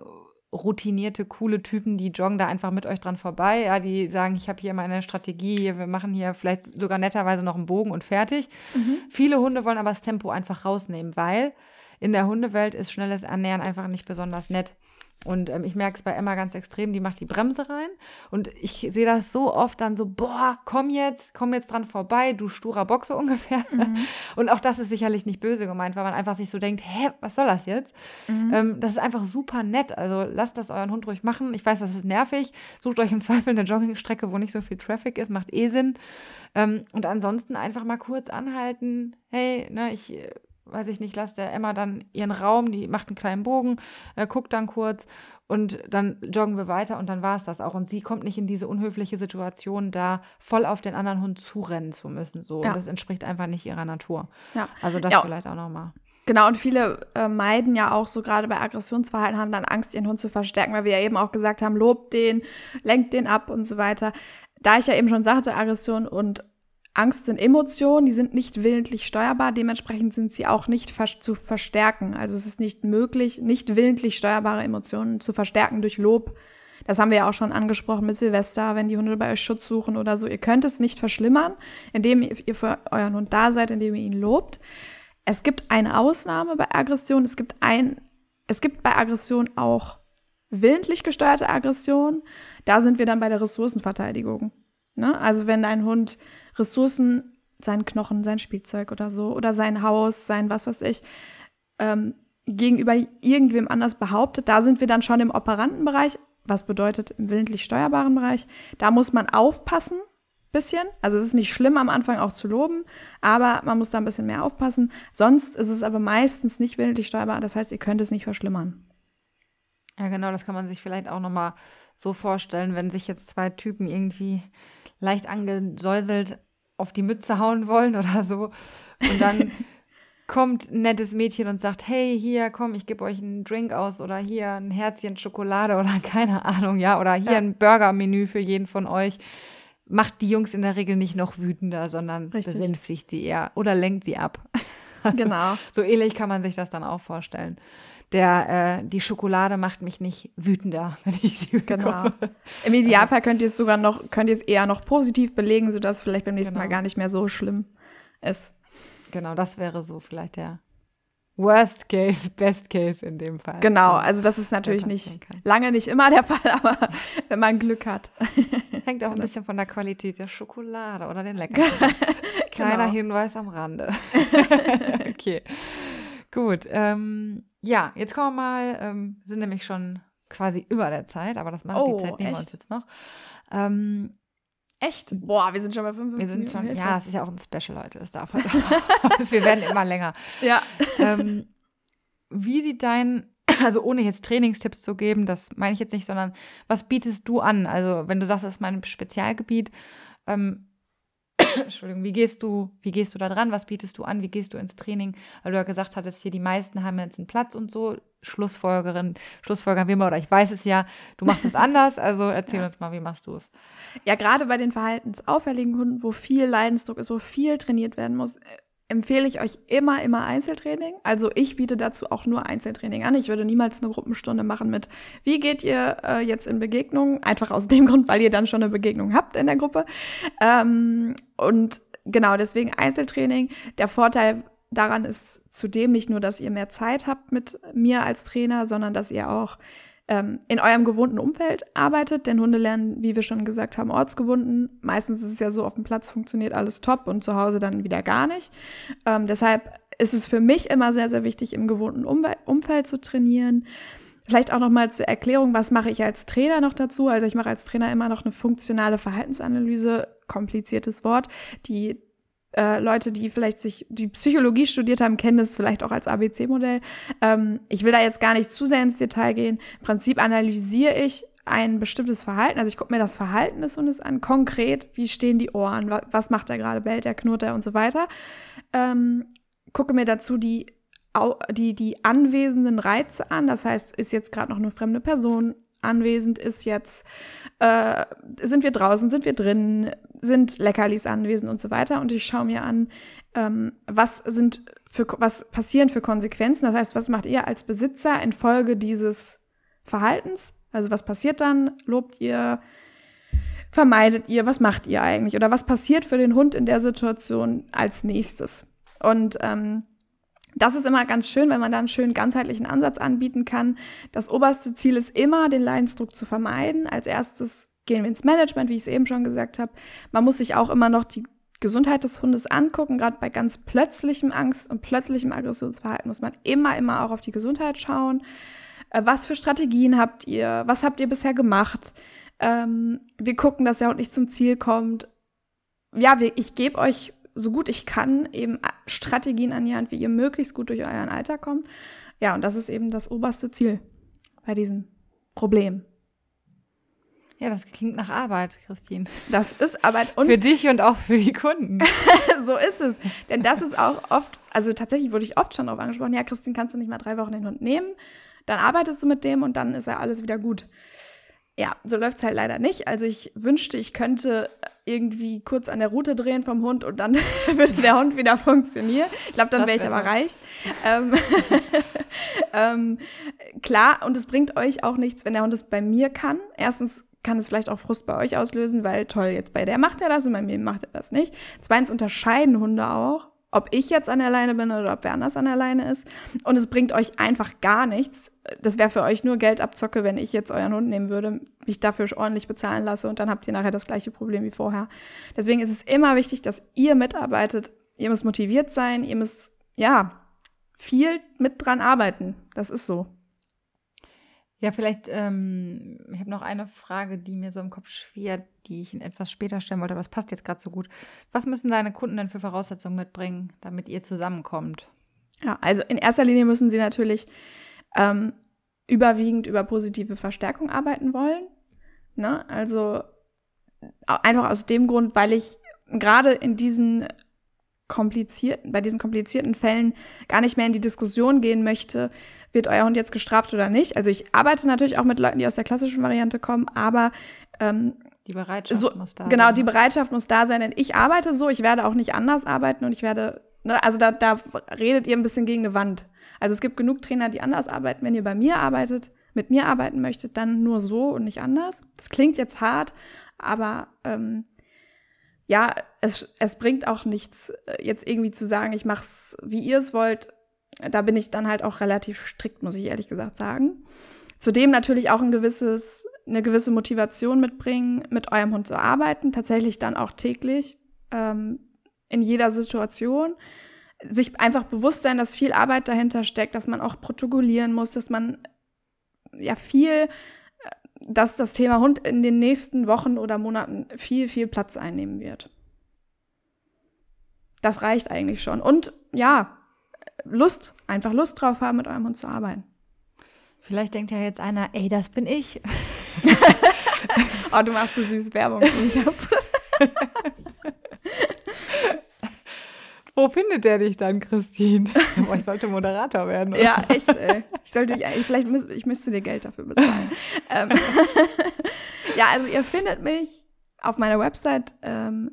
routinierte, coole Typen, die joggen da einfach mit euch dran vorbei. Ja, die sagen, ich habe hier meine Strategie, wir machen hier vielleicht sogar netterweise noch einen Bogen und fertig. Viele Hunde wollen aber das Tempo einfach rausnehmen, weil in der Hundewelt ist schnelles Ernähren einfach nicht besonders nett. Und ähm, ich merke es bei Emma ganz extrem, die macht die Bremse rein. Und ich sehe das so oft dann so, boah, komm jetzt, komm jetzt dran vorbei, du sturer so ungefähr. Und auch das ist sicherlich nicht böse gemeint, weil man einfach sich so denkt, hä, was soll das jetzt? Ähm, das ist einfach super nett. Also lasst das euren Hund ruhig machen. Ich weiß, das ist nervig. Sucht euch im Zweifel eine Joggingstrecke, wo nicht so viel Traffic ist, macht eh Sinn. Ähm, und ansonsten einfach mal kurz anhalten. Hey, ne, ich äh, weiß ich nicht, lasst der Emma dann ihren Raum, die macht einen kleinen Bogen, äh, guckt dann kurz und dann joggen wir weiter und dann war es das auch. Und sie kommt nicht in diese unhöfliche Situation, da voll auf den anderen Hund zurennen zu müssen. So. Ja. Das entspricht einfach nicht ihrer Natur. Ja. Also das Ja. vielleicht auch nochmal. Genau, und viele äh, meiden ja auch so gerade bei Aggressionsverhalten, haben dann Angst, ihren Hund zu verstärken, weil wir ja eben auch gesagt haben, lobt den, lenkt den ab und so weiter. Da ich ja eben schon sagte, Aggression und Angst sind Emotionen, die sind nicht willentlich steuerbar, dementsprechend sind sie auch nicht vers zu verstärken. Also es ist nicht möglich, nicht willentlich steuerbare Emotionen zu verstärken durch Lob. Das haben wir ja auch schon angesprochen mit Silvester, wenn die Hunde bei euch Schutz suchen oder so. Ihr könnt es nicht verschlimmern, indem ihr für euren Hund da seid, indem ihr ihn lobt. Es gibt eine Ausnahme bei Aggression. Es gibt ein, es gibt bei Aggression auch willentlich gesteuerte Aggression. Da sind wir dann bei der Ressourcenverteidigung. Ne? Also wenn dein Hund Ressourcen, seinen Knochen, sein Spielzeug oder so, oder sein Haus, sein was weiß ich, ähm, gegenüber irgendwem anders behauptet, da sind wir dann schon im operanten Bereich, was bedeutet im willentlich steuerbaren Bereich. Da muss man aufpassen, bisschen. Also es ist nicht schlimm am Anfang auch zu loben, aber man muss da ein bisschen mehr aufpassen. Sonst ist es aber meistens nicht willentlich steuerbar. Das heißt, ihr könnt es nicht verschlimmern. Ja, genau, das kann man sich vielleicht auch nochmal so vorstellen, wenn sich jetzt zwei Typen irgendwie leicht angesäuselt auf die Mütze hauen wollen oder so. Und dann kommt ein nettes Mädchen und sagt, hey, hier, komm, ich gebe euch einen Drink aus oder hier ein Herzchen Schokolade oder keine Ahnung, ja, oder hier Ja. ein Burgermenü für jeden von euch. macht die Jungs in der Regel nicht noch wütender, sondern Richtig. besänftigt sie eher oder lenkt sie ab. Also, Genau. So ähnlich kann man sich das dann auch vorstellen. Der, äh, die Schokolade macht mich nicht wütender, wenn ich sie Genau. bekomme. Im Idealfall könnt ihr es sogar noch, könnt ihr es eher noch positiv belegen, sodass es vielleicht beim nächsten Genau. Mal gar nicht mehr so schlimm ist. Genau, das wäre so vielleicht der Worst Case, Best Case in dem Fall. Genau, also das ist natürlich nicht kann. lange nicht immer der Fall, aber wenn man Glück hat. Hängt auch ein bisschen von der Qualität der Schokolade oder den Leckerchen. Kleiner Genau. Hinweis am Rande. okay, gut. Ähm, ja, jetzt kommen wir mal, ähm, sind nämlich schon quasi über der Zeit, aber das macht Oh, die Zeit nehmen wir uns echt? jetzt noch. Ähm, Echt? Boah, wir sind schon bei 55 wir sind schon, Minuten. ja, es ist ja auch ein Special, Leute, das darf halt auch. wir werden immer länger. Ja. ähm, wie sieht dein, also ohne jetzt Trainingstipps zu geben, das meine ich jetzt nicht, sondern was bietest du an? Also wenn du sagst, das ist mein Spezialgebiet, ähm, Entschuldigung, wie gehst du, wie gehst du da dran? Was bietest du an? Wie gehst du ins Training? Weil du ja gesagt hattest, hier die meisten haben jetzt einen Platz und so. Schlussfolgerin, Schlussfolgern wir mal, oder ich weiß es ja, du machst es anders. Also erzähl Ja. uns mal, wie machst du es? Ja, gerade bei den verhaltensauffälligen Hunden, wo viel Leidensdruck ist, wo viel trainiert werden muss, äh, empfehle ich euch immer, immer Einzeltraining. Also ich biete dazu auch nur Einzeltraining an. Ich würde niemals eine Gruppenstunde machen mit, wie geht ihr äh, jetzt in Begegnungen? Einfach aus dem Grund, weil ihr dann schon eine Begegnung habt in der Gruppe. Ähm, und genau, deswegen Einzeltraining. Der Vorteil daran ist zudem nicht nur, dass ihr mehr Zeit habt mit mir als Trainer, sondern dass ihr auch ähm, in eurem gewohnten Umfeld arbeitet, denn Hunde lernen, wie wir schon gesagt haben, ortsgebunden. Meistens ist es ja so, auf dem Platz funktioniert alles top und zu Hause dann wieder gar nicht. Ähm, deshalb ist es für mich immer sehr, sehr wichtig, im gewohnten Umwe Umfeld zu trainieren. Vielleicht auch noch mal zur Erklärung, was mache ich als Trainer noch dazu? Also ich mache als Trainer immer noch eine funktionale Verhaltensanalyse, kompliziertes Wort. Die äh, Leute, die vielleicht sich die Psychologie studiert haben, kennen das vielleicht auch als ABC-Modell. Ähm, ich will da jetzt gar nicht zu sehr ins Detail gehen. Im Prinzip analysiere ich ein bestimmtes Verhalten. Also ich gucke mir das Verhalten des Hundes an, konkret, wie stehen die Ohren, wa was macht er gerade, bellt er, knurrt er und so weiter. Ähm, gucke mir dazu die, die, die anwesenden Reize an. Das heißt, ist jetzt gerade noch eine fremde Person anwesend, ist jetzt, äh, sind wir draußen, sind wir drin, sind Leckerlis anwesend und so weiter. Und ich schaue mir an, ähm, was sind für, was passieren für Konsequenzen. Das heißt, was macht ihr als Besitzer infolge dieses Verhaltens? Also was passiert dann? Lobt ihr? Vermeidet ihr? Was macht ihr eigentlich? Oder was passiert für den Hund in der Situation als nächstes? Und ähm, das ist immer ganz schön, wenn man da einen schönen ganzheitlichen Ansatz anbieten kann. Das oberste Ziel ist immer, den Leidensdruck zu vermeiden. Als erstes gehen wir ins Management, wie ich es eben schon gesagt habe. Man muss sich auch immer noch die Gesundheit des Hundes angucken. Gerade bei ganz plötzlichem Angst und plötzlichem Aggressionsverhalten muss man immer, immer auch auf die Gesundheit schauen. Äh, Was für Strategien habt ihr? Was habt ihr bisher gemacht? Ähm, wir gucken, dass der Hund nicht zum Ziel kommt. Ja, ich gebe euch so gut ich kann eben Strategien an die Hand, wie ihr möglichst gut durch euren Alltag kommt. Ja, und das ist eben das oberste Ziel bei diesem Problem. Ja, das klingt nach Arbeit, Christine. Das ist Arbeit und für dich und auch für die Kunden. so ist es. Denn das ist auch oft, also tatsächlich wurde ich oft schon darauf angesprochen, ja, Christine, kannst du nicht mal drei Wochen den Hund nehmen? Dann arbeitest du mit dem und dann ist ja alles wieder gut. Ja, so läuft es halt leider nicht. Also ich wünschte, ich könnte irgendwie kurz an der Route drehen vom Hund und dann würde der Hund wieder funktionieren. Ich glaube, dann wäre ich aber reich. Ähm, ähm, klar, und es bringt euch auch nichts, wenn der Hund es bei mir kann. Erstens kann es vielleicht auch Frust bei euch auslösen, weil toll, jetzt bei der macht er das und bei mir macht er das nicht. Zweitens unterscheiden Hunde auch, ob ich jetzt an der Leine bin oder ob wer anders an der Leine ist. Und es bringt euch einfach gar nichts. Das wäre für euch nur Geldabzocke, wenn ich jetzt euren Hund nehmen würde, mich dafür ordentlich bezahlen lasse und dann habt ihr nachher das gleiche Problem wie vorher. Deswegen ist es immer wichtig, dass ihr mitarbeitet. Ihr müsst motiviert sein, ihr müsst, ja, viel mit dran arbeiten. Das ist so. Ja, vielleicht, ähm, ich habe noch eine Frage, die mir so im Kopf schwirrt, die ich Ihnen etwas später stellen wollte, aber es passt jetzt gerade so gut. Was müssen deine Kunden denn für Voraussetzungen mitbringen, damit ihr zusammenkommt? Ja, also in erster Linie müssen sie natürlich ähm, überwiegend über positive Verstärkung arbeiten wollen. Ne? Also einfach aus dem Grund, weil ich gerade in diesen komplizierten, bei diesen komplizierten Fällen gar nicht mehr in die Diskussion gehen möchte, wird euer Hund jetzt gestraft oder nicht. Also ich arbeite natürlich auch mit Leuten, die aus der klassischen Variante kommen, aber ähm, Die Bereitschaft so, muss da Genau, sein. die ne? Bereitschaft muss da sein, denn ich arbeite so, ich werde auch nicht anders arbeiten und ich werde, ne, also da, da redet ihr ein bisschen gegen eine Wand. Also es gibt genug Trainer, die anders arbeiten. Wenn ihr bei mir arbeitet, mit mir arbeiten möchtet, dann nur so und nicht anders. Das klingt jetzt hart, aber ähm, ja, es, es bringt auch nichts, äh, jetzt irgendwie zu sagen, ich mach's, wie ihr es wollt. Da bin ich dann halt auch relativ strikt, muss ich ehrlich gesagt sagen. Zudem natürlich auch ein gewisses, eine gewisse Motivation mitbringen, mit eurem Hund zu arbeiten, tatsächlich dann auch täglich, ähm, in jeder Situation. Sich einfach bewusst sein, dass viel Arbeit dahinter steckt, dass man auch protokollieren muss, dass man ja viel, äh, dass das Thema Hund in den nächsten Wochen oder Monaten viel, viel Platz einnehmen wird. Das reicht eigentlich schon. Und ja, Lust, einfach Lust drauf haben, mit eurem Hund zu arbeiten. Vielleicht denkt ja jetzt einer, ey, das bin ich. Oh, du machst so süß Werbung für mich. Wo findet der dich dann, Christine? Boah, ich sollte Moderator werden. oder? Ja, echt, ey. Ich sollte dich, ich, vielleicht müß, ich müsste dir Geld dafür bezahlen. ähm, ja, also ihr findet mich auf meiner Website ähm,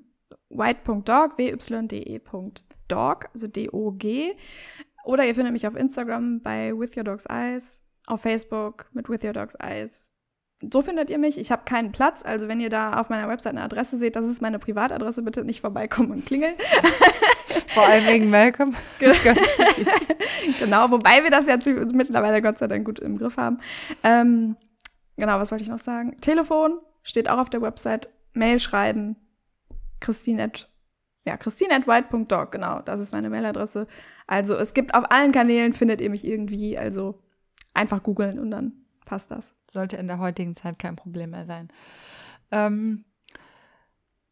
white.dog, wyde.dog, also D-O-G. Oder ihr findet mich auf Instagram bei With Your Dog's Eyes, auf Facebook mit With Your Dog's Eyes. So findet ihr mich. Ich habe keinen Platz, also wenn ihr da auf meiner Website eine Adresse seht, das ist meine Privatadresse, bitte nicht vorbeikommen und klingeln. Vor allem wegen Malcolm. genau, wobei wir das jetzt mittlerweile Gott sei Dank gut im Griff haben. Ähm, genau, was wollte ich noch sagen? Telefon steht auch auf der Website. Mail schreiben. Christine at, ja, Christine at white.dog, genau, das ist meine Mailadresse. Also es gibt auf allen Kanälen, findet ihr mich irgendwie, also einfach googeln und dann passt das. Sollte in der heutigen Zeit kein Problem mehr sein. Ähm,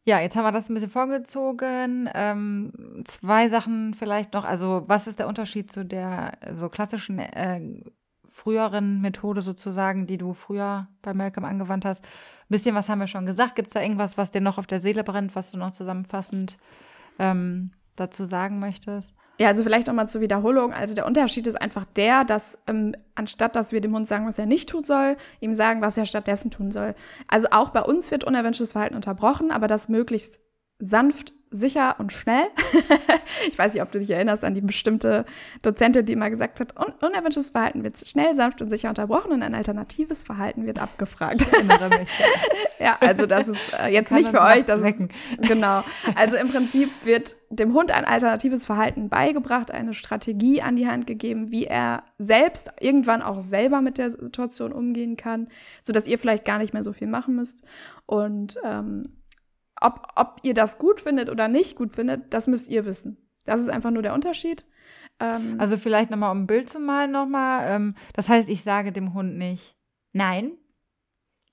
ja, jetzt haben wir das ein bisschen vorgezogen. Ähm, zwei Sachen vielleicht noch. Also, was ist der Unterschied zu der so klassischen äh, früheren Methode sozusagen, die du früher bei Malcolm angewandt hast? Ein bisschen was haben wir schon gesagt. Gibt es da irgendwas, was dir noch auf der Seele brennt, was du noch zusammenfassend ähm, dazu sagen möchtest? Ja, also vielleicht nochmal zur Wiederholung. Also der Unterschied ist einfach der, dass ähm, anstatt dass wir dem Hund sagen, was er nicht tun soll, ihm sagen, was er stattdessen tun soll. Also auch bei uns wird unerwünschtes Verhalten unterbrochen, aber das möglichst sanft, sicher und schnell. ich weiß nicht, ob du dich erinnerst an die bestimmte Dozentin, die immer gesagt hat, un unerwünschtes Verhalten wird schnell, sanft und sicher unterbrochen und ein alternatives Verhalten wird abgefragt. Ja, also das ist äh, jetzt nicht für euch, das ist, genau. Also im Prinzip wird dem Hund ein alternatives Verhalten beigebracht, eine Strategie an die Hand gegeben, wie er selbst irgendwann auch selber mit der Situation umgehen kann, sodass ihr vielleicht gar nicht mehr so viel machen müsst. Und ähm, ob, ob ihr das gut findet oder nicht gut findet, das müsst ihr wissen. Das ist einfach nur der Unterschied. Ähm, Also vielleicht nochmal, um ein Bild zu malen nochmal. Ähm, das heißt, ich sage dem Hund nicht nein,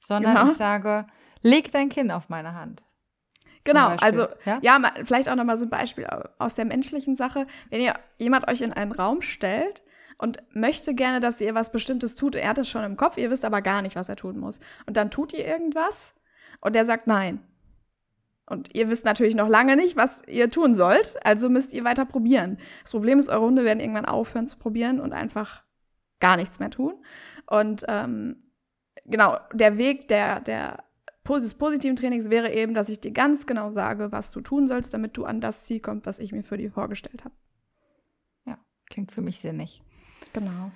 sondern Ja. ich sage, leg dein Kinn auf meine Hand. genau, also ja? Ja, vielleicht auch nochmal so ein Beispiel aus der menschlichen Sache. Wenn ihr jemand euch in einen Raum stellt und möchte gerne, dass ihr was Bestimmtes tut, er hat es schon im Kopf, ihr wisst aber gar nicht, was er tun muss. Und dann tut ihr irgendwas und der sagt nein. Und ihr wisst natürlich noch lange nicht, was ihr tun sollt, also müsst ihr weiter probieren. Das Problem ist, eure Hunde werden irgendwann aufhören zu probieren und einfach gar nichts mehr tun. Und ähm, genau, der Weg der, der des positiven Trainings wäre eben, dass ich dir ganz genau sage, was du tun sollst, damit du an das Ziel kommst, was ich mir für dich vorgestellt habe. Klingt für mich sinnig. Genau.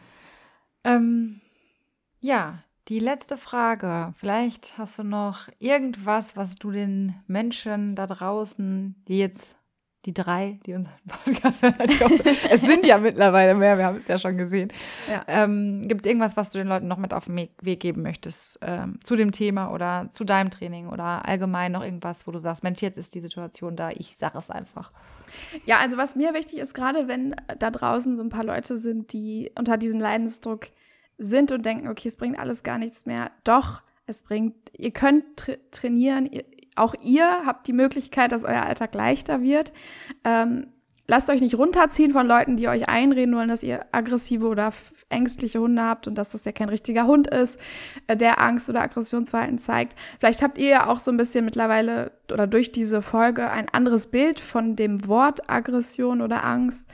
Ähm, ja, die letzte Frage. Vielleicht hast du noch irgendwas, was du den Menschen da draußen, die jetzt die drei, die unseren Podcast hören, es sind ja mittlerweile mehr, wir haben es ja schon gesehen. Ja. Ähm, Gibt es irgendwas, was du den Leuten noch mit auf den Weg- Weg geben möchtest ähm, zu dem Thema oder zu deinem Training oder allgemein noch irgendwas, wo du sagst, Mensch, jetzt ist die Situation da, ich sage es einfach. Ja, also was mir wichtig ist, gerade wenn da draußen so ein paar Leute sind, die unter diesem Leidensdruck sind und denken, okay, es bringt alles gar nichts mehr. Doch, es bringt, ihr könnt tra trainieren, ihr, auch ihr habt die Möglichkeit, dass euer Alltag leichter wird. Ähm, lasst euch nicht runterziehen von Leuten, die euch einreden wollen, dass ihr aggressive oder ängstliche Hunde habt und dass das ja kein richtiger Hund ist, äh, der Angst oder Aggressionsverhalten zeigt. Vielleicht habt ihr ja auch so ein bisschen mittlerweile oder durch diese Folge ein anderes Bild von dem Wort Aggression oder Angst.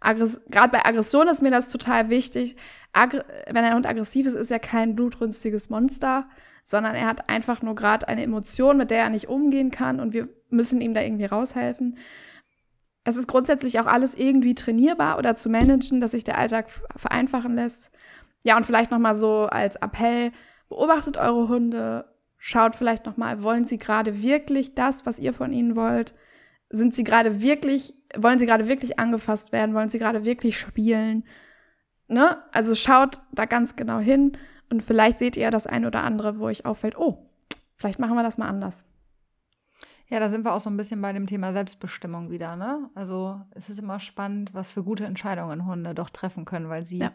Aggress Gerade bei Aggression ist mir das total wichtig. Wenn ein Hund aggressiv ist, ist er kein blutrünstiges Monster, sondern er hat einfach nur gerade eine Emotion, mit der er nicht umgehen kann und wir müssen ihm da irgendwie raushelfen. Es ist grundsätzlich auch alles irgendwie trainierbar oder zu managen, dass sich der Alltag vereinfachen lässt. Ja, und vielleicht nochmal so als Appell, beobachtet eure Hunde, schaut vielleicht nochmal, wollen sie gerade wirklich das, was ihr von ihnen wollt? Sind sie gerade wirklich, wollen sie gerade wirklich angefasst werden? Wollen sie gerade wirklich spielen? Ne? Also schaut da ganz genau hin und vielleicht seht ihr das ein oder andere, wo euch auffällt, oh, vielleicht machen wir das mal anders. Ja, da sind wir auch so ein bisschen bei dem Thema Selbstbestimmung wieder, ne? Also es ist immer spannend, was für gute Entscheidungen Hunde doch treffen können, weil sie ja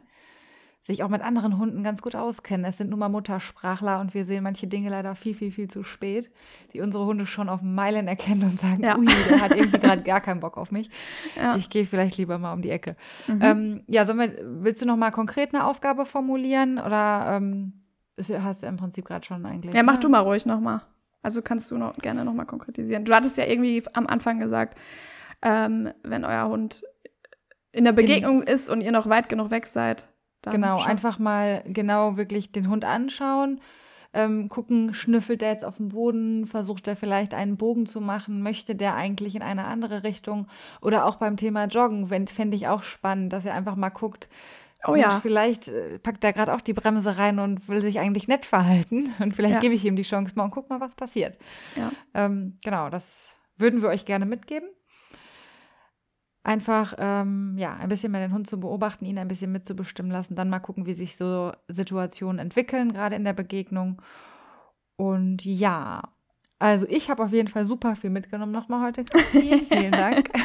sich auch mit anderen Hunden ganz gut auskennen. Es sind nun mal Muttersprachler und wir sehen manche Dinge leider viel, viel, viel zu spät, die unsere Hunde schon auf Meilen erkennen und sagen, ja. ui, der hat irgendwie gerade gar keinen Bock auf mich. Ja. Ich gehe vielleicht lieber mal um die Ecke. Mhm. Ähm, ja, sollen wir, willst du noch mal konkret eine Aufgabe formulieren oder ähm, hast du im Prinzip gerade schon eigentlich? Ja, mach ne? du mal ruhig noch mal. Also kannst du noch gerne noch mal konkretisieren. Du hattest ja irgendwie am Anfang gesagt, ähm, wenn euer Hund in der Begegnung in, ist und ihr noch weit genug weg seid, genau, schon. einfach mal genau wirklich den Hund anschauen. Ähm, gucken, schnüffelt der jetzt auf dem Boden, versucht er vielleicht einen Bogen zu machen, möchte der eigentlich in eine andere Richtung oder auch beim Thema Joggen fände ich auch spannend, dass er einfach mal guckt, Oh und ja. Vielleicht äh, packt er gerade auch die Bremse rein und will sich eigentlich nett verhalten. Und vielleicht ja. gebe ich ihm die Chance mal und guck mal, was passiert. Ja. Ähm, genau, das würden wir euch gerne mitgeben einfach ähm, ja ein bisschen mehr den Hund zu beobachten, ihn ein bisschen mitzubestimmen lassen, dann mal gucken, wie sich so Situationen entwickeln, gerade in der Begegnung. Und ja, also ich habe auf jeden Fall super viel mitgenommen nochmal heute. Vielen Dank.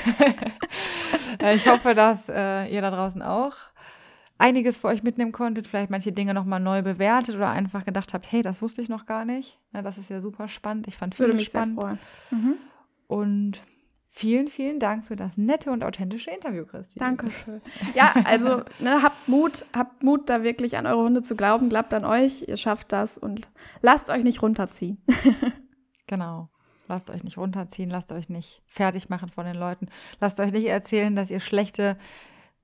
Äh, ich hoffe, dass äh, ihr da draußen auch einiges für euch mitnehmen konntet, vielleicht manche Dinge nochmal neu bewertet oder einfach gedacht habt, hey, das wusste ich noch gar nicht. Ja, das ist ja super spannend. Ich fand es spannend. Sehr freuen. Mhm. Und Vielen, vielen Dank für das nette und authentische Interview, Christine. Dankeschön. Ja, also ne, habt Mut, habt Mut, da wirklich an eure Hunde zu glauben. Glaubt an euch, ihr schafft das und lasst euch nicht runterziehen. genau. Lasst euch nicht runterziehen, lasst euch nicht fertig machen von den Leuten. Lasst euch nicht erzählen, dass ihr schlechte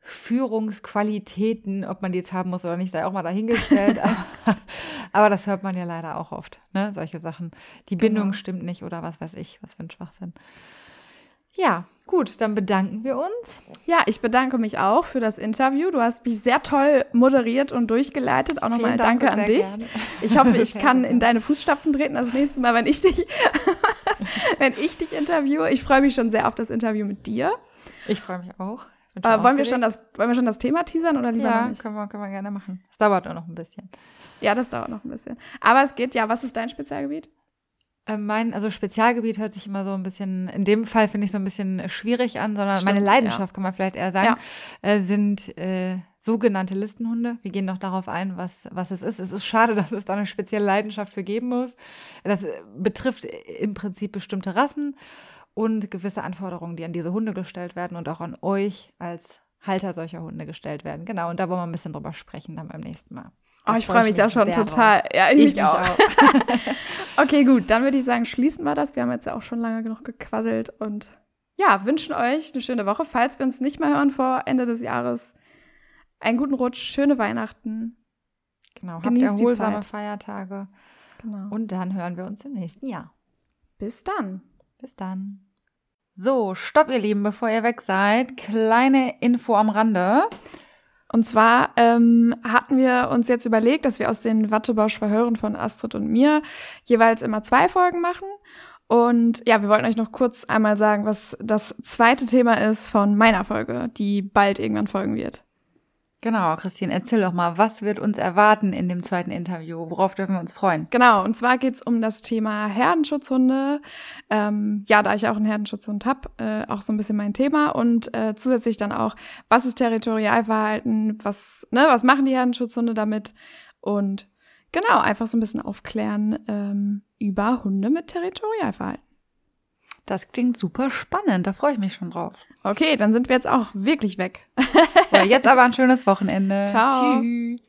Führungsqualitäten, ob man die jetzt haben muss oder nicht, sei auch mal dahingestellt. Aber das hört man ja leider auch oft, ne? Solche Sachen. Die Bindung genau. stimmt nicht oder was weiß ich, was für ein Schwachsinn. Ja, gut, dann bedanken wir uns. Ja, ich bedanke mich auch für das Interview. Du hast mich sehr toll moderiert und durchgeleitet. Auch nochmal Dank Danke an dich. Gerne. Ich hoffe, ich kann in deine Fußstapfen treten das nächste Mal, wenn ich dich, wenn ich dich interviewe. Ich freue mich schon sehr auf das Interview mit dir. Ich freue mich auch. Äh, wollen, wir schon das, wollen wir schon das Thema teasern oder lieber Ja, können wir, können wir gerne machen. Es dauert nur noch ein bisschen. Ja, das dauert noch ein bisschen. Aber es geht, ja, was ist dein Spezialgebiet? Äh, mein, also Spezialgebiet hört sich immer so ein bisschen, in dem Fall finde ich so ein bisschen schwierig an, sondern Stimmt, meine Leidenschaft, ja. kann man vielleicht eher sagen, ja. äh, sind äh, sogenannte Listenhunde. Wir gehen noch darauf ein, was, was es ist. Es ist schade, dass es da eine spezielle Leidenschaft für geben muss. Das äh, betrifft im Prinzip bestimmte Rassen und gewisse Anforderungen, die an diese Hunde gestellt werden und auch an euch als Halter solcher Hunde gestellt werden. Genau, und da wollen wir ein bisschen drüber sprechen dann beim nächsten Mal. Oh, ich freue mich da schon total. Drauf. Ja, ich, ich mich auch. auch. okay, gut, dann würde ich sagen, schließen wir das. Wir haben jetzt ja auch schon lange genug gequasselt und ja, wünschen euch eine schöne Woche. Falls wir uns nicht mehr hören vor Ende des Jahres, einen guten Rutsch, schöne Weihnachten. Genau, Genießt habt erholsame Feiertage. Genau. Und dann hören wir uns im nächsten Jahr. Bis dann. Bis dann. So, stopp, ihr Lieben, bevor ihr weg seid. Kleine Info am Rande. Und zwar ähm, hatten wir uns jetzt überlegt, dass wir aus den Wattebausch-Verhören von Astrid und mir jeweils immer zwei Folgen machen. Und ja, wir wollten euch noch kurz einmal sagen, was das zweite Thema ist von meiner Folge, die bald irgendwann folgen wird. Genau, Christine, erzähl doch mal, was wird uns erwarten in dem zweiten Interview? Worauf dürfen wir uns freuen? Genau, und zwar geht's um das Thema Herdenschutzhunde. Ähm, ja, da ich auch einen Herdenschutzhund habe, äh, auch so ein bisschen mein Thema. Und äh, zusätzlich dann auch, was ist Territorialverhalten? Was, ne, was machen die Herdenschutzhunde damit? Und genau, einfach so ein bisschen aufklären ähm, über Hunde mit Territorialverhalten. Das klingt super spannend, da freue ich mich schon drauf. Okay, dann sind wir jetzt auch wirklich weg. ja, jetzt aber ein schönes Wochenende. Ciao. Tschüss.